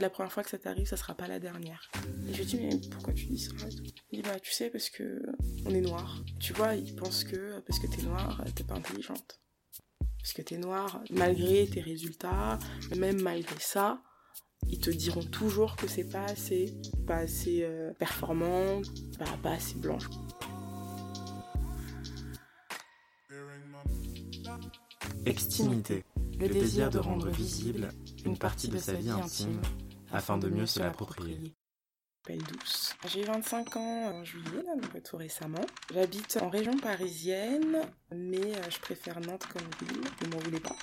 La première fois que ça t'arrive, ça sera pas la dernière. Et je lui dis, mais pourquoi tu dis ça? Il dit, bah, tu sais, parce que on est noir. Tu vois, ils pensent que parce que t'es noire, t'es pas intelligente. Parce que t'es noire, malgré tes résultats, même malgré ça, ils te diront toujours que c'est pas assez, pas assez euh, performant, pas, pas assez blanche. Extimité, le désir de rendre visible une partie de sa vie intime afin de mieux se l'approprier. Belle douce. J'ai 25 ans en juillet, donc tout récemment. J'habite en région parisienne, mais euh, je préfère Nantes comme ville, ne m'en voulez pas.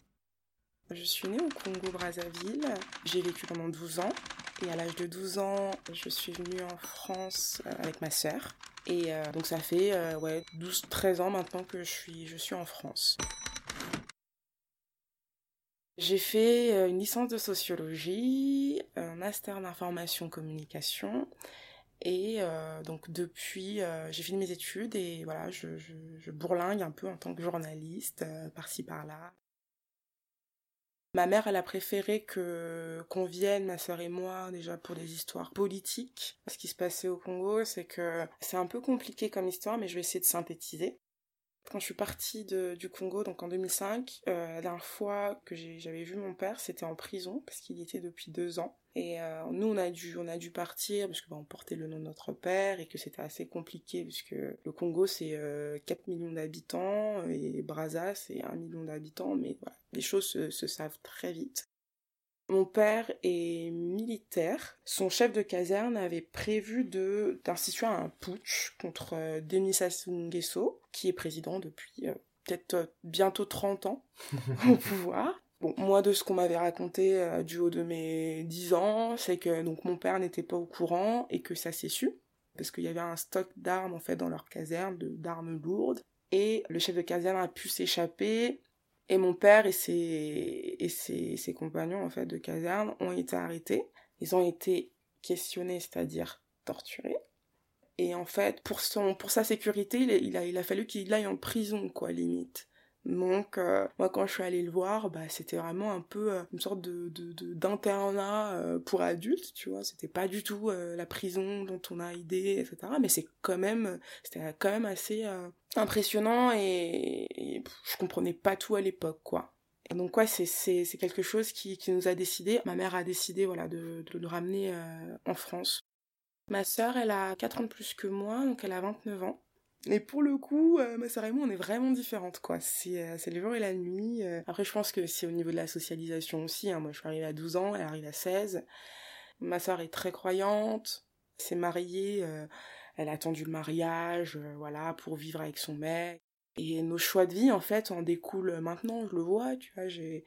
Je suis née au Congo-Brazzaville, j'ai vécu pendant 12 ans, et à l'âge de 12 ans, je suis venue en France euh, avec ma sœur. Et euh, donc ça fait euh, ouais, 12-13 ans maintenant que je suis, je suis en France. J'ai fait euh, une licence de sociologie, un master d'information communication et euh, donc depuis euh, j'ai fini mes études et voilà je, bourlingue un peu en tant que journaliste par-ci par-là. Ma mère elle a préféré que qu'on vienne ma sœur et moi déjà pour des histoires politiques. Ce qui se passait au Congo c'est que c'est un peu compliqué comme histoire mais je vais essayer de synthétiser. Quand je suis partie du Congo, donc en 2005, euh, la dernière fois que j'avais vu mon père, c'était en prison parce qu'il était depuis deux ans. Et euh, nous, on a dû, partir parce que bah, on portait le nom de notre père et que c'était assez compliqué puisque le Congo c'est euh, 4 millions d'habitants et Brazza c'est 1 million d'habitants, mais les choses se, se savent très vite. Mon père est militaire. Son chef de caserne avait prévu de d'instituer un putsch contre euh, Denis Sassou Nguesso, qui est président depuis euh, peut-être euh, bientôt 30 ans au pouvoir. Bon, moi, de ce qu'on m'avait raconté euh, du haut de mes 10 ans, c'est que donc mon père n'était pas au courant et que ça s'est su, parce qu'il y avait un stock d'armes en fait dans leur caserne, d'armes lourdes. Et le chef de caserne a pu s'échapper et mon père et ses, et ses, compagnons en fait de caserne ont été arrêtés. Ils ont été questionnés, c'est-à-dire torturés. Et en fait, pour son, pour sa sécurité, il a, il a, il a fallu qu'il aille en prison, quoi, limite. Donc, euh, moi, quand je suis allée le voir, bah, c'était vraiment un peu euh, une sorte de, de, de- d'internat euh, pour adultes, tu vois. C'était pas du tout la prison dont on a idée, etc. Mais c'est quand même, c'était quand même assez impressionnant et, et pff, je comprenais pas tout à l'époque, quoi. Donc, ouais, c'est, quelque chose qui, qui nous a décidé. Ma mère a décidé, voilà, de, de nous ramener en France. Ma sœur, elle a 4 ans de plus que moi, donc elle a 29 ans. Et pour le coup, euh, ma sœur et moi, on est vraiment différentes, quoi. C'est, euh, c'est le jour et la nuit. euh. Après, je pense que c'est au niveau de la socialisation aussi. hein. Moi, je suis arrivée à 12 ans, elle arrive à 16. Ma sœur est très croyante, s'est mariée, elle a attendu le mariage, voilà, pour vivre avec son mec. Et nos choix de vie, en fait, en découlent maintenant, je le vois, tu vois, j'ai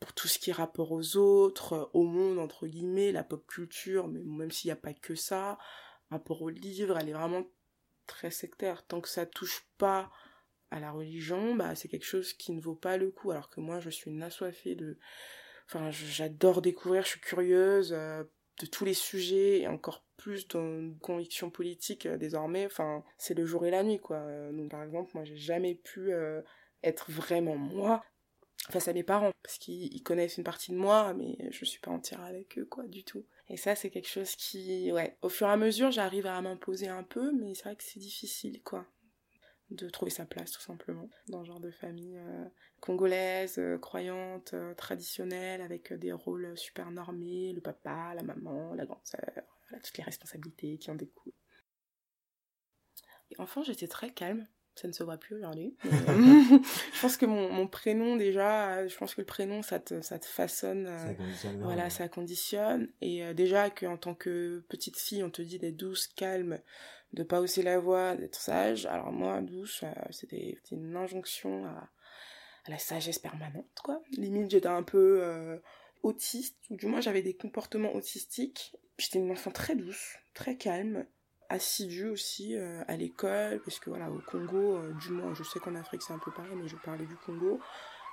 pour tout ce qui est rapport aux autres, au monde, entre guillemets, la pop culture, mais même s'il n'y a pas que ça, rapport aux livres, elle est vraiment très sectaire. Tant que ça touche pas à la religion, bah, c'est quelque chose qui ne vaut pas le coup. Alors que moi, je suis une assoiffée de... Enfin, j'adore découvrir, je suis curieuse euh, de tous les sujets, et encore plus une conviction politique euh, désormais. Enfin, c'est le jour et la nuit, quoi. Euh, Donc, par exemple, moi, j'ai jamais pu euh, être vraiment moi face à mes parents, parce qu'ils ils connaissent une partie de moi, mais je suis pas entière avec eux, quoi, du tout. Et ça, c'est quelque chose qui, ouais, au fur et à mesure, j'arrive à m'imposer un peu, mais c'est vrai que c'est difficile, quoi, de trouver sa place, tout simplement, dans ce genre de famille euh, congolaise, euh, croyante, euh, traditionnelle, avec des rôles super normés, le papa, la maman, la grande sœur, voilà, toutes les responsabilités qui en découlent. Et enfant, j'étais très calme. Ça ne se voit plus aujourd'hui. je pense que mon, mon prénom, déjà, je pense que le prénom, ça te, ça te façonne. euh, Ça conditionne voilà, énormément. ça conditionne. Et euh, déjà qu'en tant que petite fille, on te dit d'être douce, calme, de pas hausser la voix, d'être sage. Alors moi, douce, euh, c'était une injonction à, la sagesse permanente, quoi. Limite, j'étais un peu euh, autiste, ou du moins j'avais des comportements autistiques. J'étais une enfant très douce, très calme, assidue aussi euh, à l'école, parce que voilà, au Congo, du moins, je sais qu'en Afrique c'est un peu pareil, mais je parlais du Congo.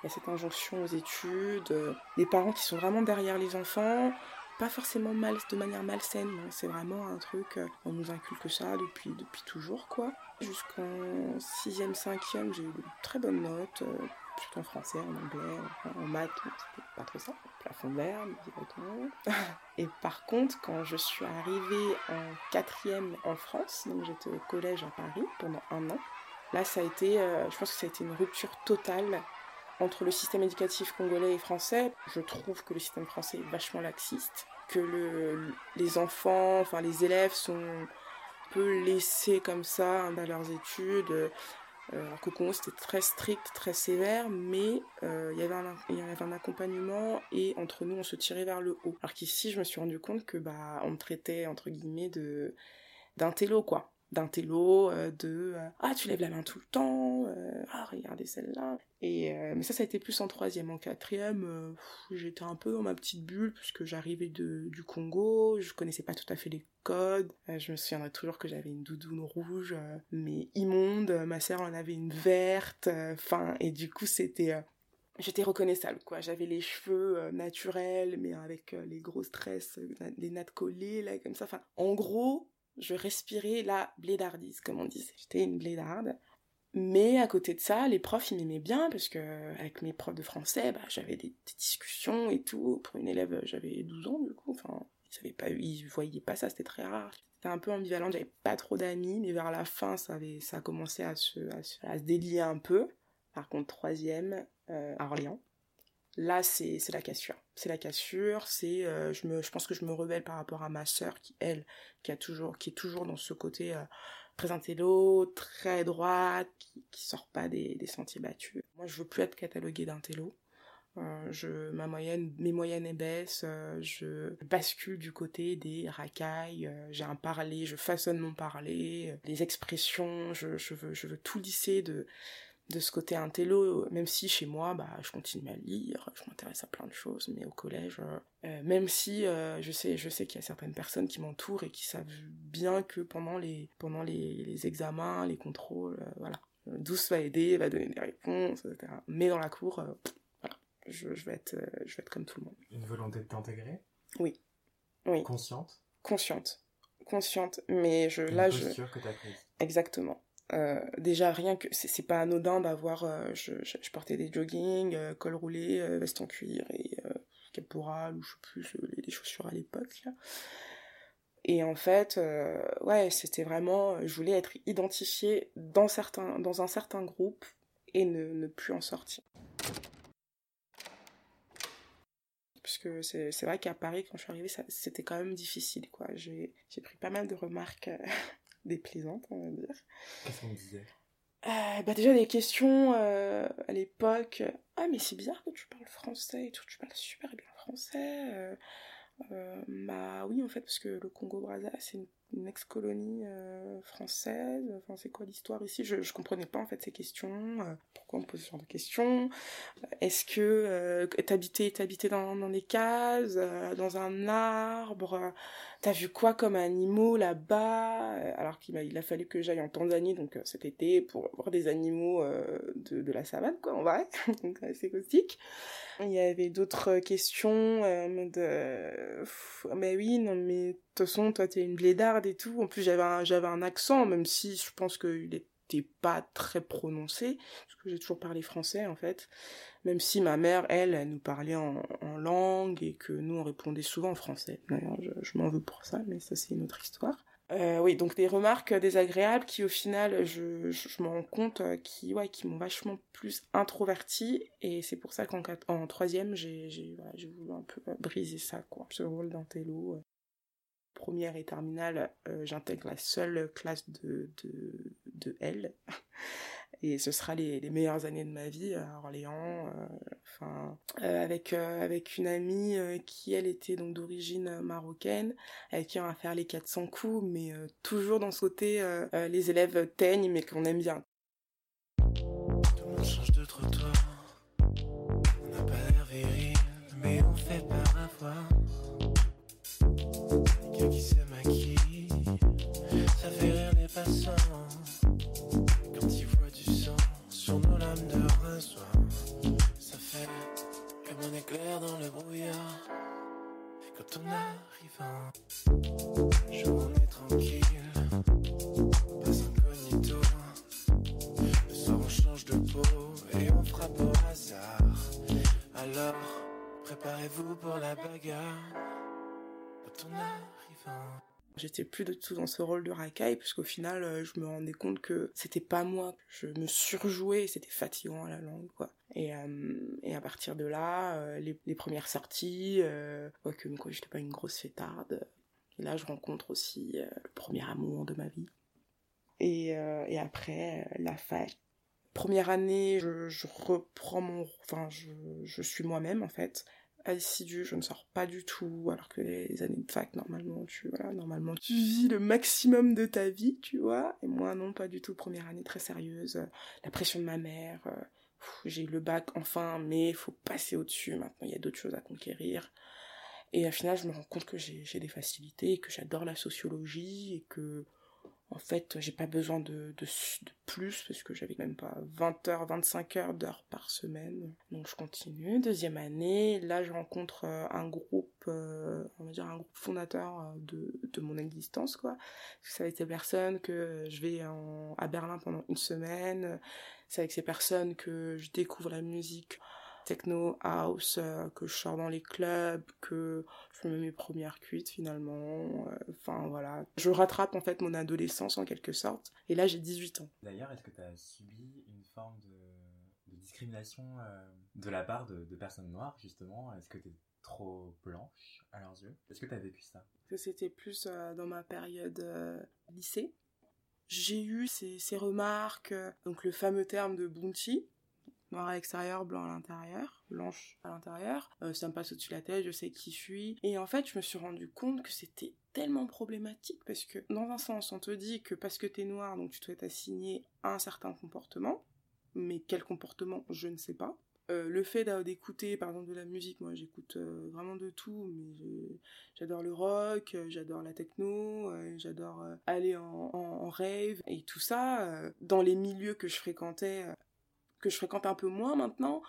Il y a cette injonction aux études, les parents qui sont vraiment derrière les enfants, pas forcément mal, de manière malsaine, hein. c'est vraiment un truc, euh, on nous inculque ça depuis, depuis toujours, quoi. Jusqu'en 6e, 5e, j'ai eu de très bonnes notes, surtout en français, en anglais, en maths, c'était pas trop ça, plafond vert, Et par contre, quand je suis arrivée en 4e en France, donc j'étais au collège à Paris pendant un an, là ça a été, euh, je pense que ça a été une rupture totale entre le système éducatif congolais et français, je trouve que le système français est vachement laxiste, que le, les enfants, enfin les élèves sont peu laissés comme ça hein, dans leurs études. Euh, alors qu'au Congo c'était très strict, très sévère, mais euh, il, y avait un, accompagnement et entre nous on se tirait vers le haut. Alors qu'ici je me suis rendu compte que bah on me traitait entre guillemets d'un télo quoi d'un télo, euh, de euh, ah tu lèves la main tout le temps, euh, ah regardez celle-là. Et mais ça ça a été plus en troisième, en quatrième j'étais un peu dans ma petite bulle puisque j'arrivais du Congo, je connaissais pas tout à fait les codes. je me souviendrai toujours que j'avais une doudoune rouge mais immonde, ma sœur en avait une verte, enfin et du coup c'était j'étais reconnaissable quoi j'avais les cheveux naturels mais avec les grosses tresses les nattes collées là comme ça enfin en gros je respirais la blédardise, comme on disait. J'étais une blédarde. Mais à côté de ça, les profs, ils m'aimaient bien, parce que avec mes profs de français, bah, j'avais des, discussions et tout. Pour une élève, j'avais 12 ans, du coup. Enfin, ils ils voyaient pas ça, c'était très rare. C'était un peu ambivalent, j'avais pas trop d'amis, mais vers la fin, ça avait, ça a commencé à se, délier un peu. Par contre, troisième, euh, à Orléans. Là, c'est la cassure. C'est la cassure, c'est euh, je me je pense que je me rebelle par rapport à ma sœur qui elle qui a toujours qui est toujours dans ce côté euh, très intello, très droite, qui, qui sort pas des, des sentiers battus. Moi, je veux plus être cataloguée d'intello. Euh, je, ma moyenne, mes moyennes baissent, euh, je bascule du côté des racailles, j'ai un parler, je façonne mon parler, les expressions, je, je, veux, je veux tout lisser de, de ce côté intello, même si chez moi, bah, je continue à lire, je m'intéresse à plein de choses, mais au collège, euh, euh, même si euh, je sais, je sais qu'il y a certaines personnes qui m'entourent et qui savent bien que pendant les, pendant les, les examens, les contrôles, voilà, Douce va aider, va donner des réponses, etc. Mais dans la cour, voilà, je, je, vais être, je vais être comme tout le monde. Une volonté de t'intégrer? Oui. Oui. Consciente? Consciente. Consciente, mais je, Une là, posture que t'as prise? Exactement. Euh, déjà rien que c'est pas anodin d'avoir euh, je, portais des jogging euh, col roulé veste en cuir et caporal ou je sais plus les, chaussures à l'époque et en fait ouais c'était vraiment je voulais être identifiée dans certains dans un certain groupe et ne, ne plus en sortir. Parce que c'est vrai qu'à Paris quand je suis arrivée c'était quand même difficile quoi. J'ai pris pas mal de remarques déplaisantes, on va dire. Qu'est-ce qu'on disait? Euh, bah déjà des questions euh, à l'époque. Ah mais c'est bizarre que tu parles français et tout, tu parles super bien français. Euh, euh bah oui en fait parce que le Congo Brazza c'est une une ex-colonie euh, française. Enfin, c'est quoi l'histoire ici? Je, je comprenais pas en fait ces questions. Euh, pourquoi on pose ce genre de questions? Est-ce que euh, t'habitais, dans, dans des cases, euh, dans un arbre? T'as vu quoi comme animaux là-bas? Alors qu'il a, fallu que j'aille en Tanzanie donc cet été pour voir des animaux de, la savane quoi en vrai, donc c'est caustique. Il y avait d'autres questions de mais oui non mais toute façon toi t'es une blédarde et tout. En plus j'avais un, j'avais un accent même si je pense qu'il était pas très prononcé parce que j'ai toujours parlé français en fait. Même si ma mère elle, elle nous parlait en, langue et que nous on répondait souvent en français. D'ailleurs je, m'en veux pour ça mais ça c'est une autre histoire. Euh, oui, donc des remarques désagréables qui au final, je, je, me rends compte, euh, qui, ouais, qui m'ont vachement plus introverti et c'est pour ça qu'en en troisième, j'ai, j'ai, j'ai voulu un peu briser ça, quoi, ce rôle d'intello. Première et terminale, euh, j'intègre la seule classe de, de, de elle. Et ce sera les, meilleures années de ma vie à Orléans. euh, Enfin, euh, avec avec une amie qui elle était donc d'origine marocaine, avec qui on va faire les 400 coups, mais toujours dans ce côté les élèves teignent mais qu'on aime bien. Mais on fait. Gars qui se maquillent, ça fait rire les passants. Quand ils voient du sang sur nos lames de rasoir, ça fait comme un éclair dans le brouillard. Quand on arrive en jour, on est tranquille. Pas incognito. Le soir on change de peau et on frappe au hasard. Alors, préparez-vous pour la bagarre. Quand on arrive J'étais plus du tout dans ce rôle de racaille, puisqu'au final, euh, je me rendais compte que c'était pas moi. Je me surjouais c'était fatigant à la langue, quoi. Et, euh, à partir de là, euh, les, premières sorties, quoique quoi, j'étais pas une grosse fêtarde. Et là, je rencontre aussi le premier amour de ma vie. Et, après, la fac. Première année, je, reprends mon... Enfin, je suis moi-même, en fait assidue, je ne sors pas du tout, alors que les années de fac, normalement, tu, normalement, tu vis le maximum de ta vie, tu vois, et moi, non, pas du tout, première année très sérieuse, euh, la pression de ma mère, euh, j'ai eu le bac, enfin, mais faut passer au-dessus, maintenant, il y a d'autres choses à conquérir, et au final, je me rends compte que j'ai des facilités, que j'adore la sociologie, et que, en fait, j'ai pas besoin de, plus, parce que j'avais même pas 20 heures, 25 heures d'heures par semaine. Donc je continue. Deuxième année, là je rencontre euh, un groupe, euh, on va dire un groupe fondateur euh, de, mon existence, quoi. C'est avec ces personnes que je vais à Berlin pendant une semaine. C'est avec ces personnes que je découvre la musique techno, house, euh, que je sors dans les clubs, que je me mets mes premières cuites finalement. euh, Enfin voilà. Je rattrape en fait mon adolescence en quelque sorte. Et là j'ai 18 ans. D'ailleurs, est-ce que tu as subi une forme de, de discrimination euh, de la part de, de personnes noires, justement? Est-ce que tu es trop blanche à leurs yeux? Est-ce que tu as vécu ça? Que c'était plus dans ma période lycée. J'ai eu ces, ces remarques, donc le fameux terme de bounty, noir à l'extérieur, blanc à l'intérieur, blanche à l'intérieur. Euh, ça me passe au-dessus de la tête, je sais qui je suis. Et en fait, je me suis rendu compte que c'était tellement problématique parce que dans un sens, on te dit que parce que t'es noir, donc tu dois t'assigner à un certain comportement. Mais quel comportement, je ne sais pas. Euh, le fait d'écouter par exemple de la musique, moi j'écoute euh, vraiment de tout, mais j'adore le rock, euh, j'adore la techno, j'adore aller en, en, en rave et tout ça dans les milieux que je fréquentais, que je fréquente un peu moins maintenant,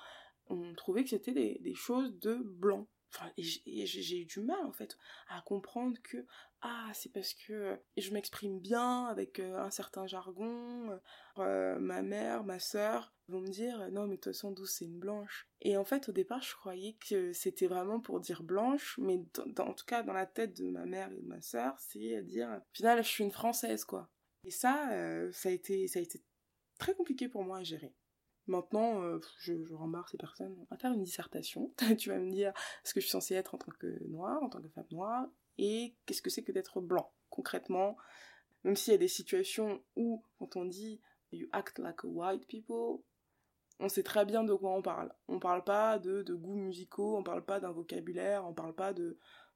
on trouvait que c'était des, choses de blanc. Enfin, et j'ai eu du mal en fait à comprendre que ah c'est parce que je m'exprime bien avec euh, un certain jargon, euh, ma mère, ma sœur vont me dire non mais de toute façon douce c'est une blanche. Et en fait au départ je croyais que c'était vraiment pour dire blanche mais en tout cas dans la tête de ma mère et de ma sœur c'est dire au final je suis une française quoi. Et ça euh, ça a été ça a été très compliqué pour moi à gérer Maintenant, euh, je, rembarre ces personnes. On va faire une dissertation. tu vas me dire ce que je suis censée être en tant que noire, en tant que femme noire, et qu'est-ce que c'est que d'être blanc, concrètement. Même s'il y a des situations où, quand on dit you act like white people, on sait très bien de quoi on parle. On parle pas de, de goûts musicaux, on parle pas d'un vocabulaire, on parle pas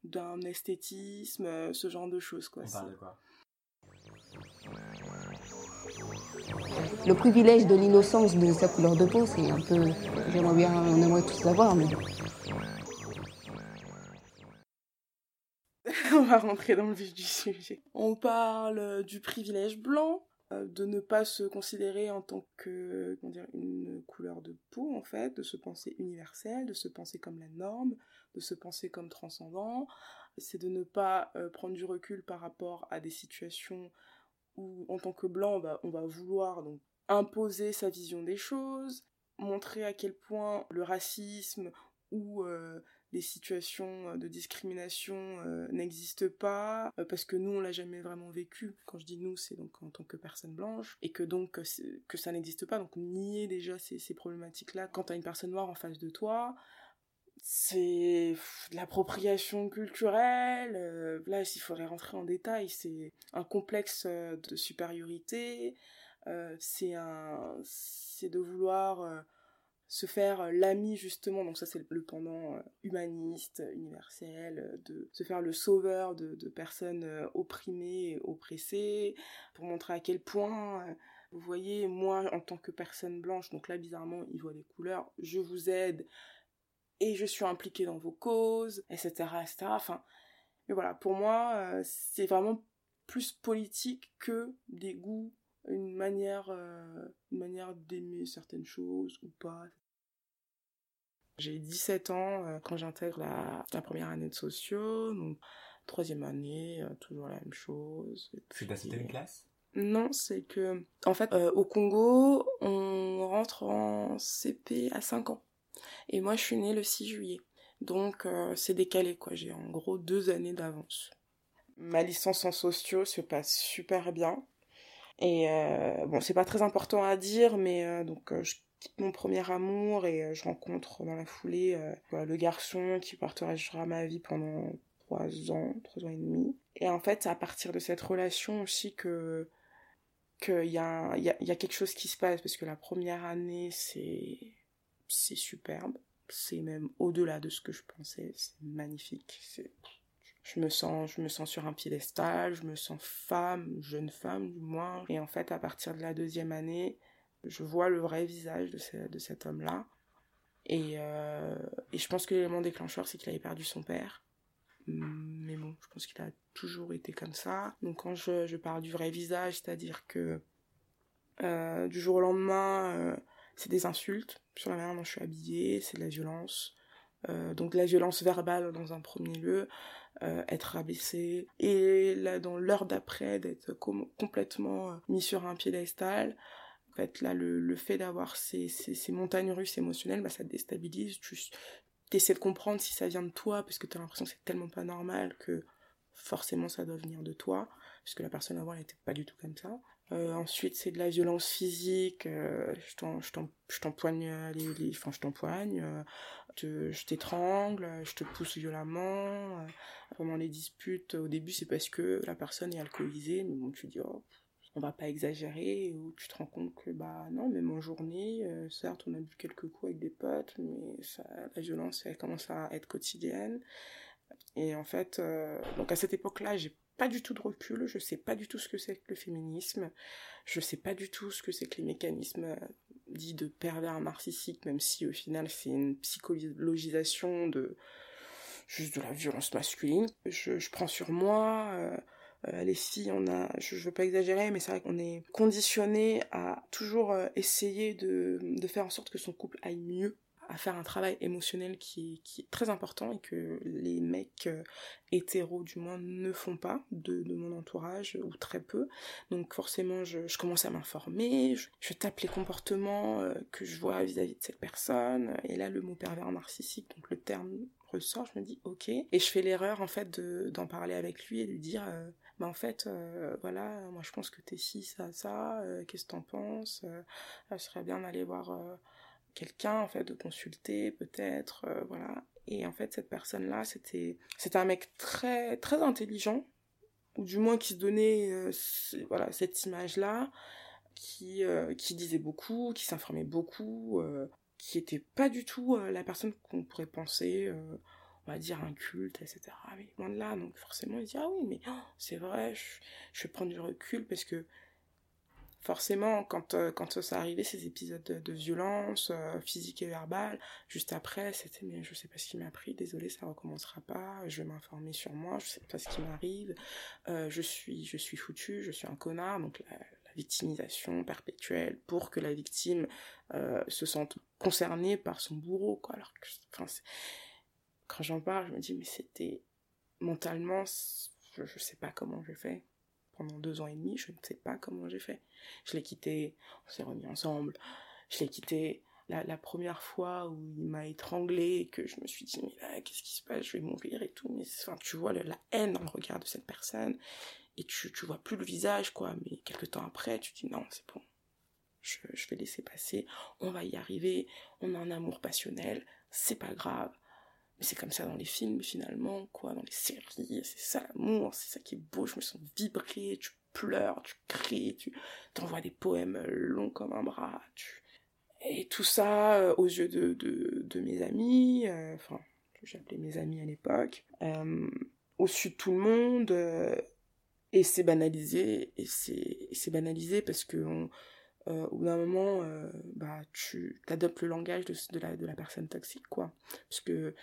d'un esthétisme, euh, ce genre de choses. On parle de quoi? Le privilège de l'innocence de sa couleur de peau, c'est un peu. J'aimerais bien, on aimerait tous savoir, mais. on va rentrer dans le vif du sujet. On parle euh, du privilège blanc, euh, de ne pas se considérer en tant que comment dire, une couleur de peau en fait, de se penser universel, de se penser comme la norme, de se penser comme transcendant. C'est de ne pas euh, prendre du recul par rapport à des situations où en tant que blanc bah, on va vouloir imposer sa vision des choses, montrer à quel point le racisme ou euh, les situations euh, de discrimination euh, n'existent pas euh, parce que nous on l'a jamais vraiment vécu. Quand je dis nous, c'est donc en tant que personne blanche et que donc euh, ça n'existe pas. Donc nier déjà ces, ces problématiques-là quand t'as une personne noire en face de toi, c'est de l'appropriation culturelle. euh, là, s'il faudrait rentrer en détail, c'est un complexe euh, de supériorité. euh, c'est de vouloir se faire l'ami justement, donc ça c'est le pendant humaniste, universel, de se faire le sauveur de, de personnes opprimées, oppressées, pour montrer à quel point, vous voyez, moi en tant que personne blanche, donc là bizarrement il voit des couleurs, je vous aide et je suis impliquée dans vos causes, etc. etc. Enfin, mais voilà, pour moi, euh, c'est vraiment plus politique que des goûts, une manière, euh, une manière d'aimer certaines choses ou pas. J'ai 17 ans euh, quand j'intègre la, la première année de sociaux, donc troisième année, toujours la même chose. C'est puis- une classe? Non, c'est que, en fait, au Congo, on rentre en CP à 5 ans. Et moi, je suis née le 6 juillet. Donc, euh, c'est décalé, quoi. J'ai en gros deux années d'avance. Ma licence en sociaux se passe super bien. Et euh, bon, c'est pas très important à dire, mais euh, donc, euh, je quitte mon premier amour et je rencontre dans la foulée le garçon qui partagera ma vie pendant trois ans, trois ans et demi. Et en fait, c'est à partir de cette relation aussi que qu'il y y, y a quelque chose qui se passe parce que la première année c'est c'est superbe. C'est même au-delà de ce que je pensais. C'est magnifique. Je me sens je me sens sur un piédestal. Je me sens femme jeune femme du moins. Et en fait à partir de la deuxième année je vois le vrai visage de, de cet homme là et, euh, et je pense que l'élément déclencheur c'est qu'il avait perdu son père. Mais bon, je pense qu'il a toujours été comme ça. Donc quand je, je parle du vrai visage, c'est-à-dire que euh, du jour au lendemain, euh, c'est des insultes sur la manière dont je suis habillée, c'est de la violence. Euh, donc la violence verbale dans un premier lieu, euh, être rabaissé, et là dans l'heure d'après d'être com- complètement euh, mis sur un piédestal. En fait là le, le fait d'avoir ces, ces, montagnes russes émotionnelles, bah, ça déstabilise, tu, t'essaies de comprendre si ça vient de toi, parce que t'as l'impression que c'est tellement pas normal que forcément ça doit venir de toi, puisque la personne avant elle était pas du tout comme ça. Euh, ensuite c'est de la violence physique, euh, je t'empoigne euh, les, enfin je euh, je t'étrangle, je te pousse violemment. pendant les disputes, au début c'est parce que la personne est alcoolisée, mais bon tu dis oh on va pas exagérer, ou tu te rends compte que bah non, même en journée, certes on a bu quelques coups avec des potes, mais la violence elle commence à être quotidienne. Et en fait, donc à cette époque-là, j'ai pas du tout de recul, je sais pas du tout ce que c'est que le féminisme, je sais pas du tout ce que c'est que les mécanismes euh, dits de pervers narcissiques, même si au final c'est une psychologisation de juste de la violence masculine. Je, je prends sur moi, euh, euh, les filles, on a, je, je veux pas exagérer, mais c'est vrai qu'on est conditionné à toujours euh, essayer de, de faire en sorte que son couple aille mieux, à faire un travail émotionnel qui, est très important et que les mecs euh, hétéros du moins ne font pas de, mon entourage ou très peu. Donc forcément, je, je commence à m'informer, je, je tape les comportements euh, que je vois vis-à-vis de cette personne. Et là, le mot pervers narcissique, donc le terme ressort, je me dis ok. Et je fais l'erreur en fait de- d'en parler avec lui et de lui dire euh, bah en fait euh, voilà moi je pense que t'es ci ça ça qu'est-ce que t'en penses euh, là, ce serait bien d'aller voir quelqu'un en fait de consulter peut-être euh, voilà et en fait cette personne là c'était c'était un mec très très intelligent ou du moins qui se donnait euh, voilà cette image là qui euh, qui disait beaucoup qui s'informait beaucoup qui était pas du tout la personne qu'on pourrait penser on va dire inculte, etc. Mais loin de là, donc forcément il dit ah oui mais oh, c'est vrai, je, je vais prendre du recul parce que forcément quand euh, quand ça arrivait ces épisodes de, violence euh, physique et verbale, juste après c'était mais je sais pas ce qui m'a pris, désolé ça recommencera pas, je vais m'informer sur moi, je sais pas ce qui m'arrive, euh, je suis je suis foutu, je suis un connard donc la, la victimisation perpétuelle pour que la victime euh, se sente concernée par son bourreau quoi alors quand j'en parle, je me dis, mais c'était mentalement, je, je sais pas comment j'ai fait. Pendant deux ans et demi, je ne sais pas comment j'ai fait. Je l'ai quitté, on s'est remis ensemble. Je l'ai quitté la, première fois où il m'a étranglé et que je me suis dit, mais là, qu'est-ce qui se passe? Je vais mourir et tout. Mais enfin, tu vois la haine dans le regard de cette personne et tu, tu vois plus le visage, quoi. Mais quelques temps après, tu dis, non, c'est bon. Je, je vais laisser passer. On va y arriver. On a un amour passionnel. C'est pas grave. Mais c'est comme ça dans les films, finalement, quoi, dans les séries, c'est ça l'amour, c'est ça qui est beau, je me sens vibrer, tu pleures, tu cries, tu t'envoies des poèmes longs comme un bras, et tout ça euh, aux yeux de, de, mes amis, euh, enfin, que j'appelais mes amis à l'époque, euh, au dessus de tout le monde, euh, et c'est banalisé, et c'est banalisé parce que euh, au bout d'un moment, euh, bah, tu adoptes le langage de, de, la, de la personne toxique, quoi. Parce que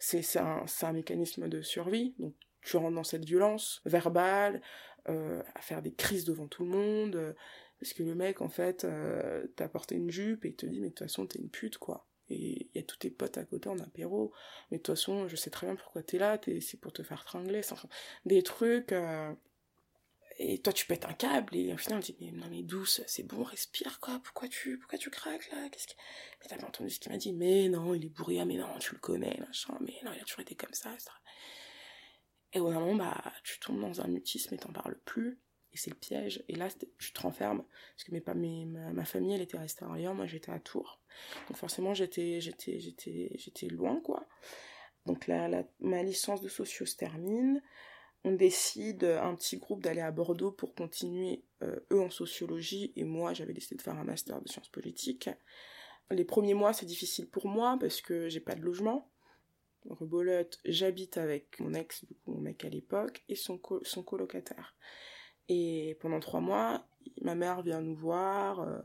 c'est un, un mécanisme de survie, donc tu rentres dans cette violence verbale, euh, à faire des crises devant tout le monde, euh, parce que le mec, en fait, euh, t'a porté une jupe et il te dit, mais de toute façon, t'es une pute, quoi. Et il y a tous tes potes à côté en apéro, mais de toute façon, je sais très bien pourquoi t'es là, c'est pour te faire tringler, des trucs... et toi tu pètes un câble et au final on dit mais non mais douce c'est bon respire quoi. Pourquoi tu pourquoi tu craques là? Qu'est-ce qui mais t'as pas entendu ce qu'il m'a dit? Mais non il est bourré ah, mais non tu le connais machin mais non il a toujours été comme ça et au moment bah tu tombes dans un mutisme et t'en parles plus et c'est le piège. Et là tu te renfermes. Parce que mes, mes, ma, famille elle était restée à Orléans moi j'étais à Tours. Donc forcément j'étais j'étais j'étais j'étais loin quoi. Donc la- ma licence de socio se termine on décide, un petit groupe, d'aller à Bordeaux pour continuer, euh, eux en sociologie, et moi j'avais décidé de faire un master de sciences politiques. Les premiers mois c'est difficile pour moi parce que j'ai pas de logement. Rebolote, j'habite avec mon ex, du coup, mon mec à l'époque, et son, son colocataire. Et pendant trois mois, ma mère vient nous voir, euh,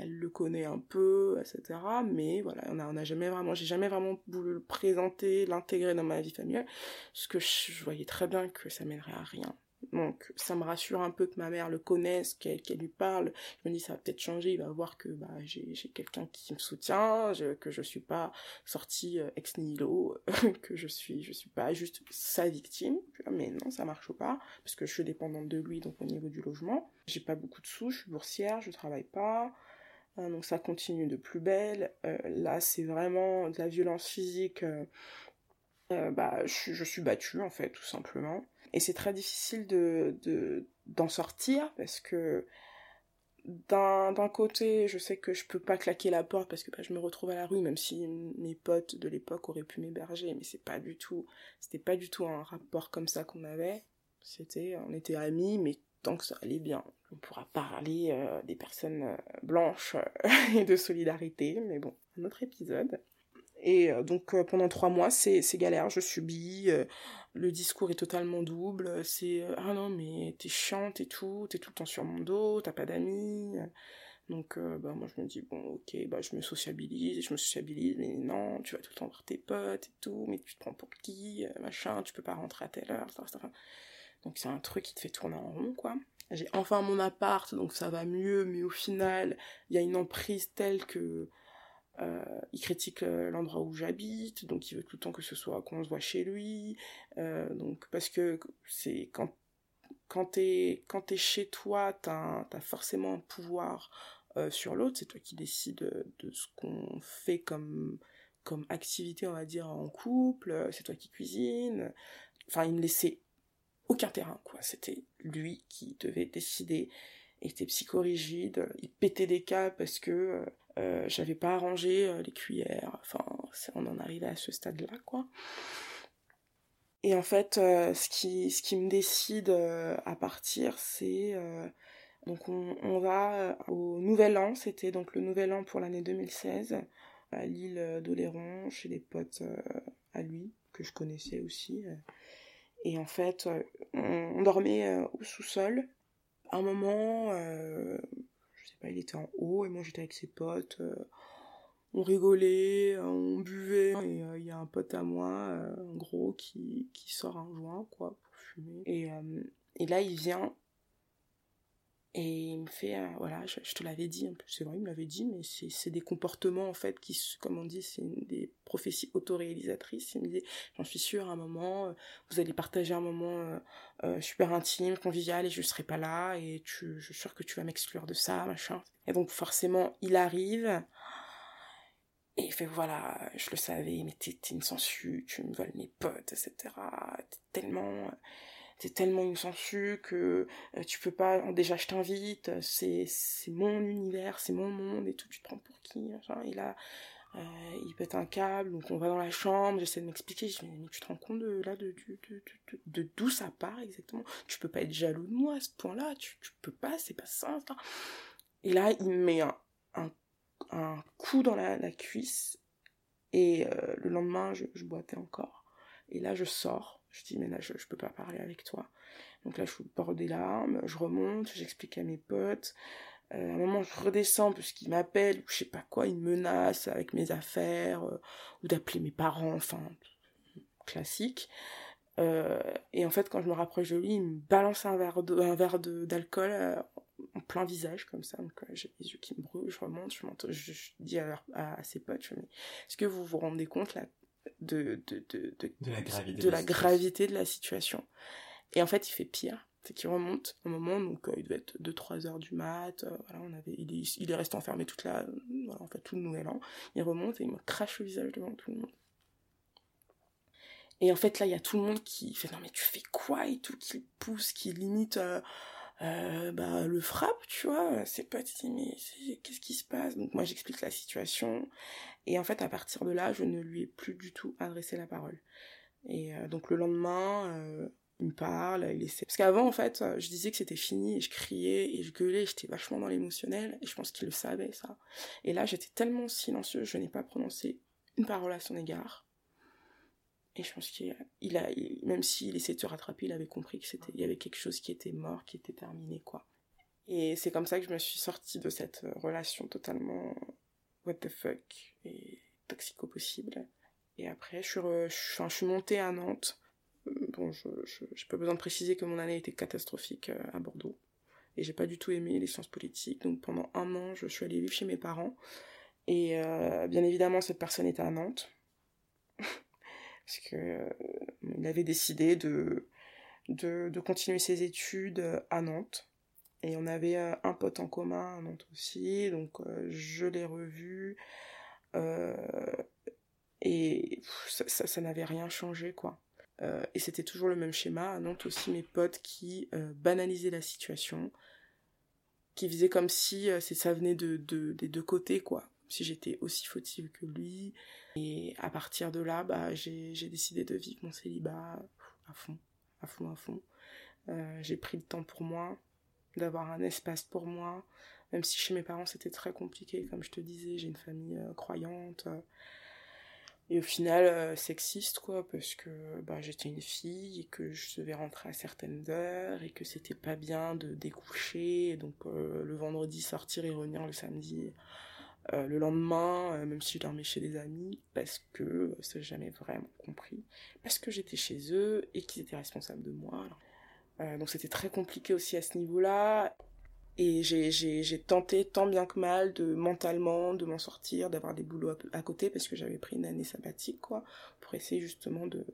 elle le connaît un peu, etc. Mais voilà, on a, jamais vraiment, j'ai jamais vraiment voulu le présenter, l'intégrer dans ma vie familiale, parce que je, voyais très bien que ça mènerait à rien. Donc ça me rassure un peu que ma mère le connaisse, qu'elle lui parle. Je me dis ça va peut-être changer, il va voir que bah, j'ai quelqu'un qui me soutient, que je suis pas sortie euh, ex nihilo, que je suis je suis pas juste sa victime. Mais non, ça marche pas parce que je suis dépendante de lui donc au niveau du logement. J'ai pas beaucoup de sous, je suis boursière, je travaille pas. Hein, donc ça continue de plus belle. Euh, là, c'est vraiment de la violence physique. euh, euh, bah, je, suis battue, en fait, tout simplement. Et c'est très difficile de, de, d'en sortir parce que d'un, d'un côté, je sais que je peux pas claquer la porte parce que bah, je me retrouve à la rue, même si mes potes de l'époque auraient pu m'héberger, mais c'est pas du tout, c'était pas du tout un rapport comme ça qu'on avait. C'était, on était amis, mais tant que ça allait bien. On pourra parler euh, des personnes euh, blanches euh, et de solidarité, mais bon, un autre épisode. Et donc pendant trois mois, c'est galère, je subis, le discours est totalement double, c'est ah non mais t'es chiante et tout, t'es tout le temps sur mon dos, t'as pas d'amis. Donc bah moi je me dis bon ok bah je me sociabilise, et je me sociabilise, mais non, tu vas tout le temps voir tes potes et tout, mais tu te prends pour qui, machin, tu peux pas rentrer à telle heure, etc. Donc c'est un truc qui te fait tourner en rond quoi. J'ai enfin mon appart, donc ça va mieux, mais au final, il y a une emprise telle que euh, il critique euh, l'endroit où j'habite, donc il veut tout le temps que ce soit qu'on se voit chez lui. Euh, donc parce que c'est quand quand t'es quand t'es chez toi, t'as as forcément un pouvoir sur l'autre. C'est toi qui décides de ce qu'on fait comme comme activité, on va dire en couple. C'est toi qui cuisine. Enfin, il me laissait aucun terrain, quoi. C'était lui qui devait décider. Il était psychorigide, il pétait des câbles parce que euh, j'avais pas arrangé euh, les cuillères. Enfin, on en arrivait à ce stade-là, quoi. Et en fait, euh, ce, qui, ce qui me décide euh, à partir, c'est... euh, donc on, va au Nouvel An, c'était donc le Nouvel An pour l'année 2016, à l'île d'Oléron, chez des potes euh, à lui, que je connaissais aussi. Et en fait, euh, on, dormait euh, au sous-sol. À un moment, euh, je sais pas, il était en haut et moi j'étais avec ses potes. on rigolait, on buvait. Et il y a un pote à moi, gros, qui, qui sort un joint, quoi, pour fumer. Et, et là, il vient et il me fait, euh, voilà, je, te l'avais dit, c'est vrai, il me l'avait dit, mais c'est des comportements, en fait, qui, comme on dit, c'est des prophéties autoréalisatrices. Il me dit, j'en suis sûre, à un moment, euh, vous allez partager un moment euh, super intime, convivial, et je serai pas là, et tu, je suis sûre que tu vas m'exclure de ça, machin. Et donc, forcément, il arrive, et il fait, voilà, je le savais, mais t'es t'es une sangsue, tu me voles mes potes, etc. T'es tellement t'es tellement sangsue que euh, tu peux pas déjà je t'invite c'est mon univers c'est mon monde et tout tu te prends pour qui et là Euh, il pète un câble, donc on va dans la chambre, j'essaie de m'expliquer, je dis mais, tu te rends compte de là de, de, de, de, d'où ça part exactement? Tu peux pas être jaloux de moi à ce point-là, tu, tu peux pas, c'est pas ça. Et là, il me met un, un, un coup dans la, la cuisse, et euh, le lendemain, je, je boitais encore. Et là, je sors, je dis mais là, je, je peux pas parler avec toi. Donc là, je suis au bord des larmes, je remonte, j'explique à mes potes. Euh, à un moment, je redescends parce qu'il m'appelle, ou je sais pas quoi, il me menace avec mes affaires, euh, ou d'appeler mes parents, enfin, classique. Euh, et en fait, quand je me rapproche de lui, il me balance un verre d'alcool en plein visage, comme ça. Donc, j'ai les yeux qui me brûlent, je remonte, je, je, dis à, ses potes, je est-ce que vous vous rendez compte, là, de, de, de, de, De la gravité de la la situation. gravité de la situation. Et en fait, il fait pire. C'est qu'il remonte un moment, donc euh, il devait être 2-3 heures du mat. euh, voilà, on avait, il, est, il est resté enfermé toute la, voilà, en fait, tout le nouvel an. Il remonte et il me crache le visage devant tout le monde. Et en fait, là, il y a tout le monde qui fait non, mais tu fais quoi et tout, qui pousse, qui limite euh, bah, le frappe, tu vois. C'est pas, tu dis, mais qu'est-ce qui se passe? Donc, moi, j'explique la situation. Et en fait, à partir de là, je ne lui ai plus du tout adressé la parole. Et euh, donc, le lendemain, euh, il me parle, il essaie. Parce qu'avant, en fait, je disais que c'était fini, et je criais, et je gueulais, j'étais vachement dans l'émotionnel, et je pense qu'il le savait, ça. Et là, j'étais tellement silencieuse, je n'ai pas prononcé une parole à son égard. Et je pense qu'il a, il même s'il essayait de se rattraper, il avait compris que c'était, il y avait quelque chose qui était mort, qui était terminé, quoi. Et c'est comme ça que je me suis sortie de cette euh, relation totalement what the fuck et toxico possible. Et après, je suis, je, suis- montée à Nantes. Euh, Bon, je, je, j'ai pas besoin de préciser que mon année était catastrophique euh, à Bordeaux. Et j'ai pas du tout aimé les sciences politiques. Donc pendant un an, je suis allée vivre chez mes parents. Et bien évidemment, cette personne était à Nantes. Parce que euh, avait décidé de, continuer ses études à Nantes. Et on avait euh, un pote en commun à Nantes aussi, donc euh, je l'ai revu. Et ça, n'avait rien changé, quoi. Et c'était toujours le même schéma. À Nantes aussi, mes potes qui banalisaient la situation, qui faisaient comme si ça venait de, de, des deux côtés, quoi. Si j'étais aussi fautive que lui. Et à partir de là, bah, j'ai décidé de vivre mon célibat à fond, à fond, à fond. Euh, j'ai pris le temps pour moi, d'avoir un espace pour moi, même si chez mes parents c'était très compliqué, comme je te disais, j'ai une famille euh, croyante. euh, et au final, sexiste, quoi, parce que bah, j'étais une fille et que je devais rentrer à certaines heures et que c'était pas bien de découcher, donc le vendredi sortir et revenir le samedi euh, le lendemain, euh, même si je dormais chez des amis, parce que euh, jamais vraiment compris, parce que j'étais chez eux et qu'ils étaient responsables de moi. Euh, donc c'était très compliqué aussi à ce niveau-là. Et j'ai, tenté tant bien que mal de mentalement de m'en sortir, d'avoir des boulots à, côté parce que j'avais pris une année sabbatique quoi, pour essayer justement de,